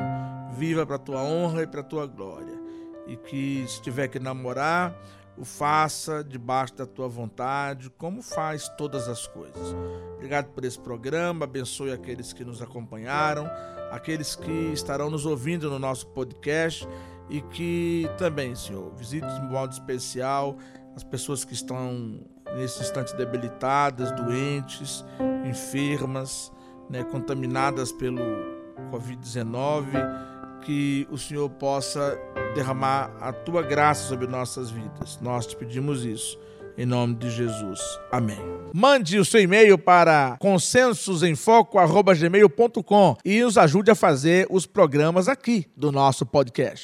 viva para a tua honra e para a tua glória. E que se tiver que namorar, o faça debaixo da tua vontade, como faz todas as coisas. Obrigado por esse programa, abençoe aqueles que nos acompanharam, aqueles que estarão nos ouvindo no nosso podcast e que também, Senhor, visite de modo especial as pessoas que estão nesse instante debilitadas, doentes, enfermas, né, contaminadas pelo Covid-19, que o Senhor possa derramar a tua graça sobre nossas vidas. Nós te pedimos isso. Em nome de Jesus. Amém. Mande o seu e-mail para consensosemfoco.gmail.com e nos ajude a fazer os programas aqui do nosso podcast.